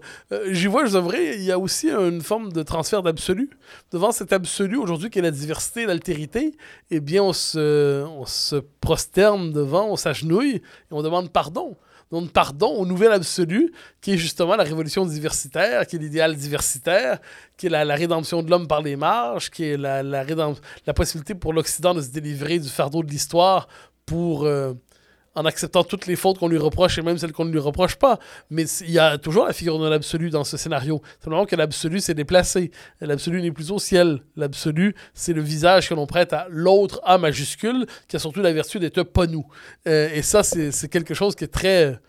J'y vois, je vrai, il y a aussi une forme de transfert d'absolu. Devant cet absolu aujourd'hui qui est la diversité et l'altérité, eh bien, on se, on se prosterne devant, on s'agenouille et on demande pardon. On demande pardon au nouvel absolu, qui est justement la révolution diversitaire, qui est l'idéal diversitaire, qui est la, rédemption de l'homme par les marges, qui est la, la, la possibilité pour l'Occident de se délivrer du fardeau de l'histoire pour... Euh, en acceptant toutes les fautes qu'on lui reproche et même celles qu'on ne lui reproche pas. Mais il y a toujours la figure de l'absolu dans ce scénario. Simplement que l'absolu s'est déplacé. L'absolu n'est plus au ciel. L'absolu, c'est le visage que l'on prête à l'autre A majuscule, qui a surtout la vertu d'être pas nous. Euh, et ça, c'est quelque chose qui est très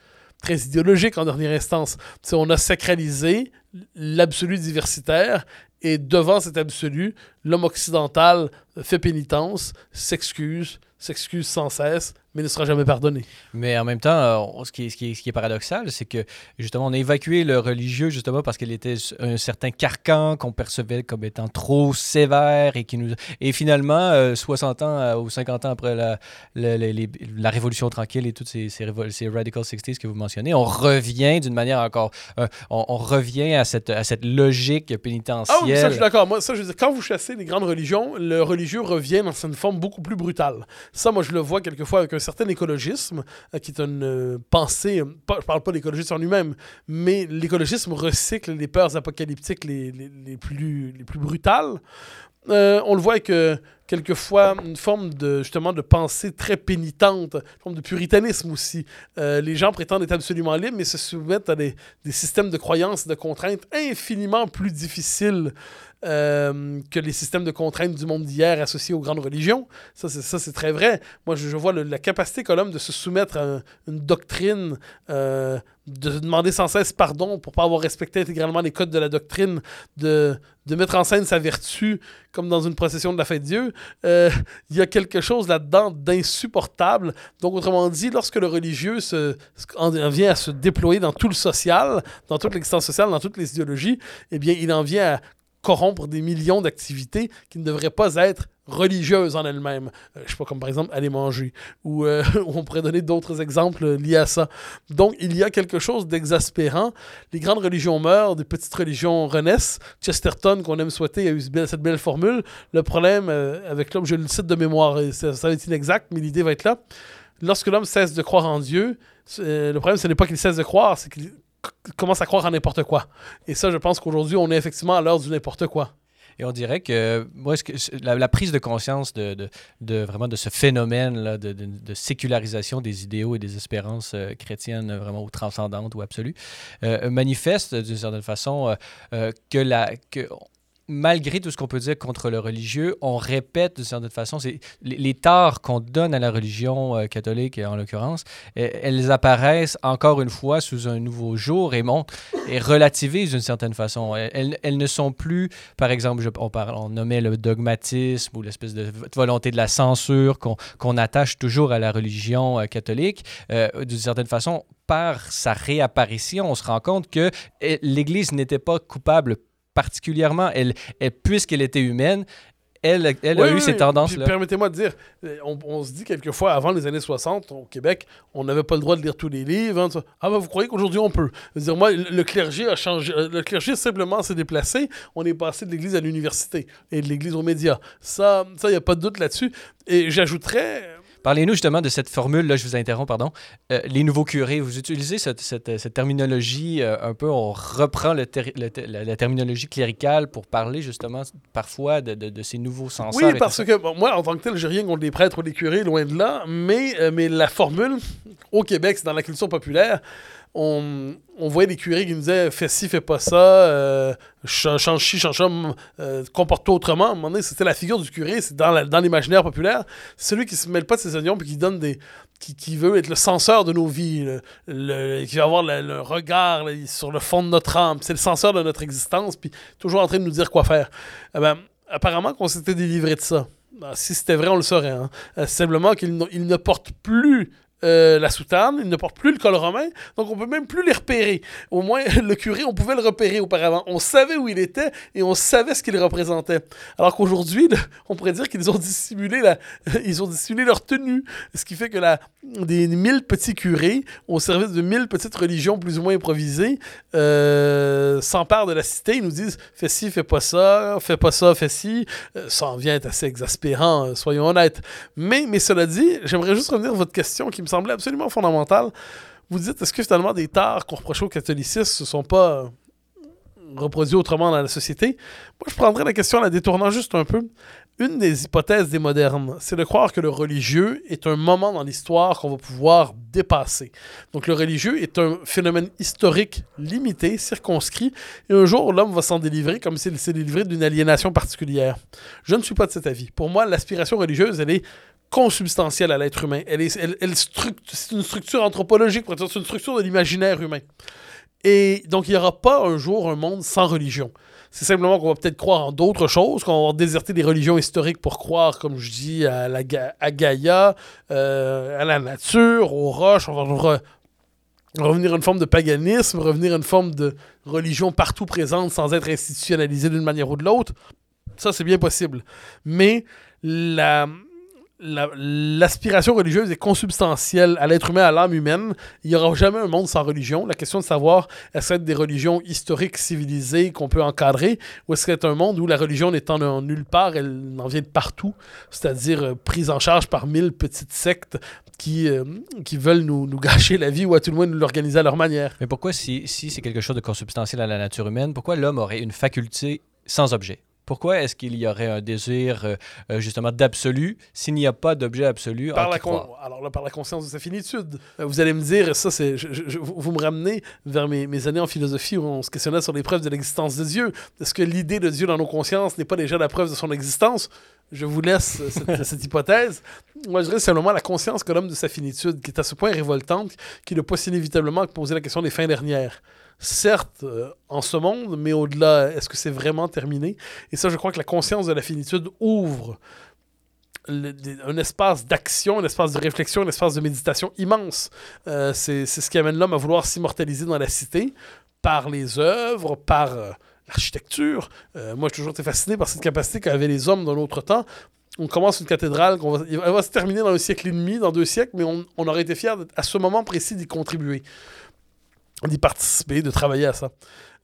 très idéologique en dernière instance. on a sacralisé l'absolu diversitaire et devant cet absolu, l'homme occidental fait pénitence, s'excuse, s'excuse sans cesse, mais ne sera jamais pardonné. Mais en même temps, euh, ce, qui est, ce, qui est, paradoxal, c'est que justement, on a évacué le religieux justement parce qu'il était un certain carcan qu'on percevait comme étant trop sévère et qui nous et finalement, 60 euh, ans euh, ou 50 ans après la, la, la, Révolution tranquille et toutes ces, ces, ces, radical 60s que vous mentionnez, on revient d'une manière encore, on, revient à cette, à cette logique pénitentielle. Ah oui, ça je suis d'accord. Moi, ça je veux dire, quand vous chassez les grandes religions, le religieux revient dans une forme beaucoup plus brutale. Ça, moi, je le vois quelquefois avec un certain écologisme, euh, qui est une euh, pensée, pas, je parle pas d'écologisme en lui-même, mais l'écologisme recycle les peurs apocalyptiques les, les, plus, les plus brutales. Euh, on le voit avec quelquefois une forme de justement de pensée très pénitente, une forme de puritanisme aussi. les gens prétendent être absolument libres, mais se soumettent à des, des systèmes de croyances, de contraintes infiniment plus difficiles euh, que les systèmes de contraintes du monde d'hier associés aux grandes religions. Ça, c'est très vrai. Moi, je, vois la capacité qu'a l'homme de se soumettre à une doctrine, euh, de demander sans cesse pardon pour pas avoir respecté intégralement les codes de la doctrine, de, de mettre en scène sa vertu comme dans une procession de la fête de Dieu. Euh, il y a quelque chose là-dedans d'insupportable. Donc, autrement dit, lorsque le religieux se, en vient à se déployer dans tout le social, dans toute l'existence sociale, dans toutes les idéologies, eh bien, il en vient à corrompre des millions d'activités qui ne devraient pas être religieuses en elles-mêmes. Euh, je sais pas, comme par exemple aller manger. Ou euh, [LAUGHS] on pourrait donner d'autres exemples liés à ça. Donc, il y a quelque chose d'exaspérant. Les grandes religions meurent, des petites religions renaissent. Chesterton, qu'on aime souhaiter, a eu cette belle formule. Le problème euh, avec l'homme, je le cite de mémoire, ça, ça va être inexact, mais l'idée va être là. Lorsque l'homme cesse de croire en Dieu, le problème, ce n'est pas qu'il cesse de croire, c'est qu'il commence à croire en n'importe quoi. Et ça, je pense qu'aujourd'hui, on est effectivement à l'heure du n'importe quoi. Et on dirait que, moi, la, prise de conscience de, vraiment de ce phénomène de, de, sécularisation des idéaux et des espérances euh, chrétiennes vraiment ou transcendantes ou absolues euh, manifeste d'une certaine façon euh, que la que malgré tout ce qu'on peut dire contre le religieux, on répète de certaine façon les, les torts qu'on donne à la religion euh, catholique, en l'occurrence, elles apparaissent encore une fois sous un nouveau jour et montrent et relativisent d'une certaine façon. Elles, ne sont plus, par exemple, on, parle, nommait le dogmatisme ou l'espèce de volonté de la censure qu'on attache toujours à la religion euh, catholique. Euh, d'une certaine façon, par sa réapparition, on se rend compte que eh, l'Église n'était pas coupable particulièrement, elle, puisqu'elle était humaine, elle, elle a eu ces tendances-là. Permettez-moi de dire, on, se dit quelquefois, avant les années 60, au Québec, on n'avait pas le droit de lire tous les livres. Hein, ah ben, vous croyez qu'aujourd'hui on peut? Dire, moi, le clergé a changé. Euh, le clergé simplement s'est déplacé. On est passé de l'église à l'université et de l'église aux médias. Ça, il n'y a pas de doute là-dessus. Et j'ajouterais Parlez-nous justement de cette formule, là, je vous interromps, pardon. Euh, les nouveaux curés, vous utilisez cette, cette, terminologie euh, un peu, on reprend le la, terminologie cléricale pour parler justement parfois de, de, ces nouveaux sens. Oui, parce que moi, en tant que tel, j'ai rien contre les prêtres ou les curés, loin de là, mais, euh, mais la formule, au Québec, c'est dans la culture populaire, on, voyait des curés qui nous disaient fais ci, fais pas ça, euh, change ci, change ça, euh, comporte-toi autrement. Un moment donné, c'était la figure du curé, c'est dans, l'imaginaire populaire. C'est celui qui se mêle pas de ses oignons puis qui donne des. Qui, veut être le censeur de nos vies, le, qui va avoir le, regard sur le fond de notre âme. C'est le censeur de notre existence, puis toujours en train de nous dire quoi faire. Eh ben, apparemment qu'on s'était délivré de ça. Ben, si c'était vrai, on le saurait. Hein. Euh, simplement qu'il ne porte plus euh, la soutane, ils ne portent plus le col romain, donc on peut même plus les repérer. Au moins, [LAUGHS] le curé, on pouvait le repérer auparavant. On savait où il était et on savait ce qu'il représentait. Alors qu'aujourd'hui, [LAUGHS] on pourrait dire qu'ils ont dissimulé la, [LAUGHS] ils ont dissimulé leur tenue, ce qui fait que la, des mille petits curés au service de mille petites religions plus ou moins improvisées euh, s'emparent de la cité. Ils nous disent fais ci, fais pas ça, fais pas ça, fais ci. Euh, ça en vient être assez exaspérant, soyons honnêtes. Mais, mais cela dit, j'aimerais juste revenir à votre question qui me semblait absolument fondamentale. Vous dites, est-ce que finalement des tares qu'on reprochait au catholicisme ne sont pas reproduits autrement dans la société? Moi, je prendrais la question en la détournant juste un peu. Une des hypothèses des modernes, c'est de croire que le religieux est un moment dans l'histoire qu'on va pouvoir dépasser. Donc le religieux est un phénomène historique limité, circonscrit, et un jour l'homme va s'en délivrer comme s'il s'est délivré d'une aliénation particulière. Je ne suis pas de cet avis. Pour moi, l'aspiration religieuse, elle est consubstantielle à l'être humain. Elle est, elle, elle c'est une structure anthropologique, c'est une structure de l'imaginaire humain. Et donc, il n'y aura pas un jour un monde sans religion. C'est simplement qu'on va peut-être croire en d'autres choses, qu'on va déserter des religions historiques pour croire, comme je dis, à, la, à Gaïa, euh, à la nature, aux roches. On va re, revenir à une forme de paganisme, revenir à une forme de religion partout présente sans être institutionnalisée d'une manière ou de l'autre. Ça, c'est bien possible. Mais la, l'aspiration la, religieuse est consubstantielle à l'être humain, à l'âme humaine. Il n'y aura jamais un monde sans religion. La question de savoir est-ce que des religions historiques civilisées qu'on peut encadrer ou est-ce que c'est un monde où la religion n'étant nulle part, elle en vient de partout, c'est-à-dire euh, prise en charge par mille petites sectes qui, euh, qui veulent nous, nous, gâcher la vie ou à tout le moins nous l'organiser à leur manière. Mais pourquoi, si, si c'est quelque chose de consubstantiel à la nature humaine, pourquoi l'homme aurait une faculté sans objet? Pourquoi est-ce qu'il y aurait un désir euh, euh, justement d'absolu s'il n'y a pas d'objet absolu par la Alors là, par la conscience de sa finitude. Euh, vous allez me dire, ça, c'est, vous me ramenez vers mes, mes, années en philosophie où on se questionnait sur les preuves de l'existence de Dieu. Est-ce que l'idée de Dieu dans nos consciences n'est pas déjà la preuve de son existence? Je vous laisse [LAUGHS] cette, cette, hypothèse. Moi, je dirais simplement la conscience que l'homme de sa finitude, qui est à ce point révoltante qu'il ne pas si inévitablement que poser la question des fins dernières certes, euh, en ce monde, mais au-delà, est-ce que c'est vraiment terminé? Et ça, je crois que la conscience de la finitude ouvre un espace d'action, un espace de réflexion, un espace de méditation immense. Euh, c'est ce qui amène l'homme à vouloir s'immortaliser dans la cité par les œuvres, par euh, l'architecture. Moi, j'ai toujours été fasciné par cette capacité qu'avaient les hommes dans l'autre temps. On commence une cathédrale, va, elle va se terminer dans un siècle et demi, dans deux siècles, mais on, on aurait été fiers à ce moment précis d'y contribuer d'y participer, de travailler à ça.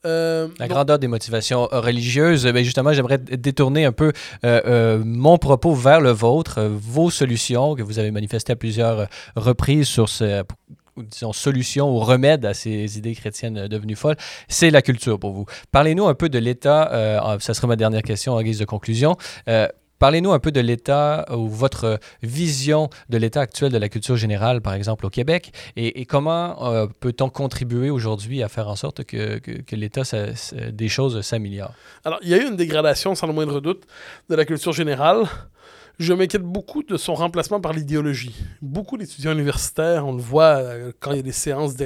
Euh, la grandeur des motivations religieuses, ben justement, j'aimerais détourner un peu euh, euh, mon propos vers le vôtre, vos solutions que vous avez manifestées à plusieurs reprises sur ce, disons, solution ou remède à ces idées chrétiennes devenues folles, c'est la culture pour vous. Parlez-nous un peu de l'État, ça sera ma dernière question en guise de conclusion. Parlez-nous un peu de l'état ou votre vision de l'état actuel de la culture générale, par exemple, au Québec, et, comment euh, peut-on contribuer aujourd'hui à faire en sorte que, que, l'état des choses s'améliore? Alors, il y a eu une dégradation, sans le moindre doute, de la culture générale. Je m'inquiète beaucoup de son remplacement par l'idéologie. Beaucoup d'étudiants universitaires, on le voit euh, quand il y a des séances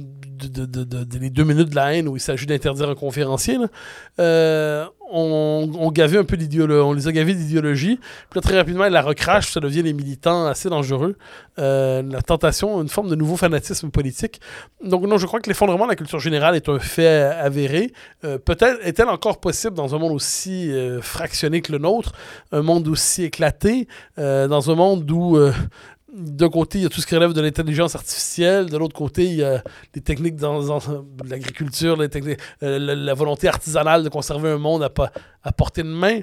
de, de, de, les deux minutes de la haine où il s'agit d'interdire un conférencier, euh, on, gavait un peu on les a gavés d'idéologie. Puis là, très rapidement, ils la recrachent, ça devient des militants assez dangereux. Euh, la tentation, une forme de nouveau fanatisme politique. Donc non, je crois que l'effondrement de la culture générale est un fait avéré. Euh, peut-être est-elle encore possible dans un monde aussi fractionné que le nôtre, un monde aussi éclaté, dans un monde où d'un côté, il y a tout ce qui relève de l'intelligence artificielle, de l'autre côté, il y a les techniques dans, l'agriculture, euh, la, volonté artisanale de conserver un monde à, portée de main.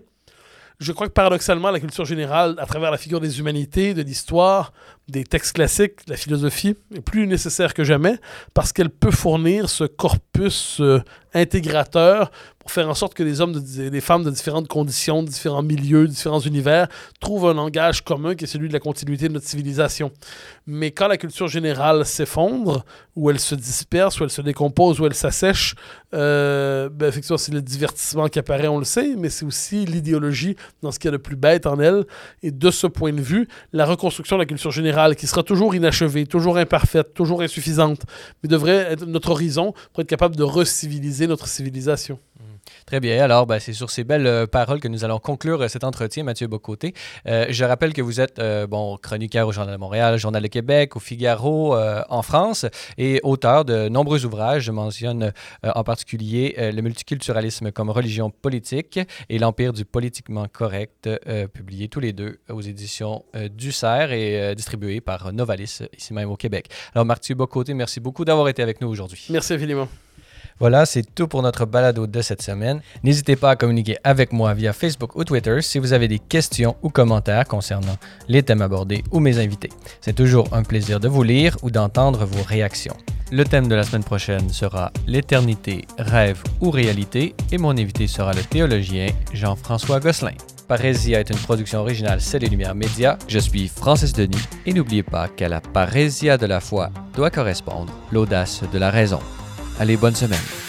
Je crois que paradoxalement, la culture générale, à travers la figure des humanités, de l'histoire, des textes classiques, la philosophie, est plus nécessaire que jamais parce qu'elle peut fournir ce corpus euh, intégrateur pour faire en sorte que les hommes et les femmes de différentes conditions, différents milieux, différents univers trouvent un langage commun qui est celui de la continuité de notre civilisation. Mais quand la culture générale s'effondre, ou elle se disperse, ou elle se décompose, ou elle s'assèche, euh, ben effectivement, c'est le divertissement qui apparaît, on le sait, mais c'est aussi l'idéologie dans ce qu'il y a de plus bête en elle. Et de ce point de vue, la reconstruction de la culture générale, qui sera toujours inachevée, toujours imparfaite, toujours insuffisante, mais devrait être notre horizon pour être capable de reciviliser notre civilisation. Très bien. Alors, ben, c'est sur ces belles euh, paroles que nous allons conclure euh, cet entretien, Mathieu Bocoté. Euh, je rappelle que vous êtes bon, chroniqueur au Journal de Montréal, Journal de Québec, au Figaro en France et auteur de nombreux ouvrages. Je mentionne en particulier Le multiculturalisme comme religion politique et L'Empire du politiquement correct, publiés tous les deux aux éditions du CERF et distribués par Novalis, ici même au Québec. Alors, Mathieu Bocoté, merci beaucoup d'avoir été avec nous aujourd'hui. Merci infiniment. Voilà, c'est tout pour notre balado de cette semaine. N'hésitez pas à communiquer avec moi via Facebook ou Twitter si vous avez des questions ou commentaires concernant les thèmes abordés ou mes invités. C'est toujours un plaisir de vous lire ou d'entendre vos réactions. Le thème de la semaine prochaine sera l'éternité, rêve ou réalité et mon invité sera le théologien Jean-François Gosselin. Parésia est une production originale C'est et Lumières Média. Je suis Francis Denis et n'oubliez pas qu'à la parésia de la foi doit correspondre l'audace de la raison. Allez, bonne semaine.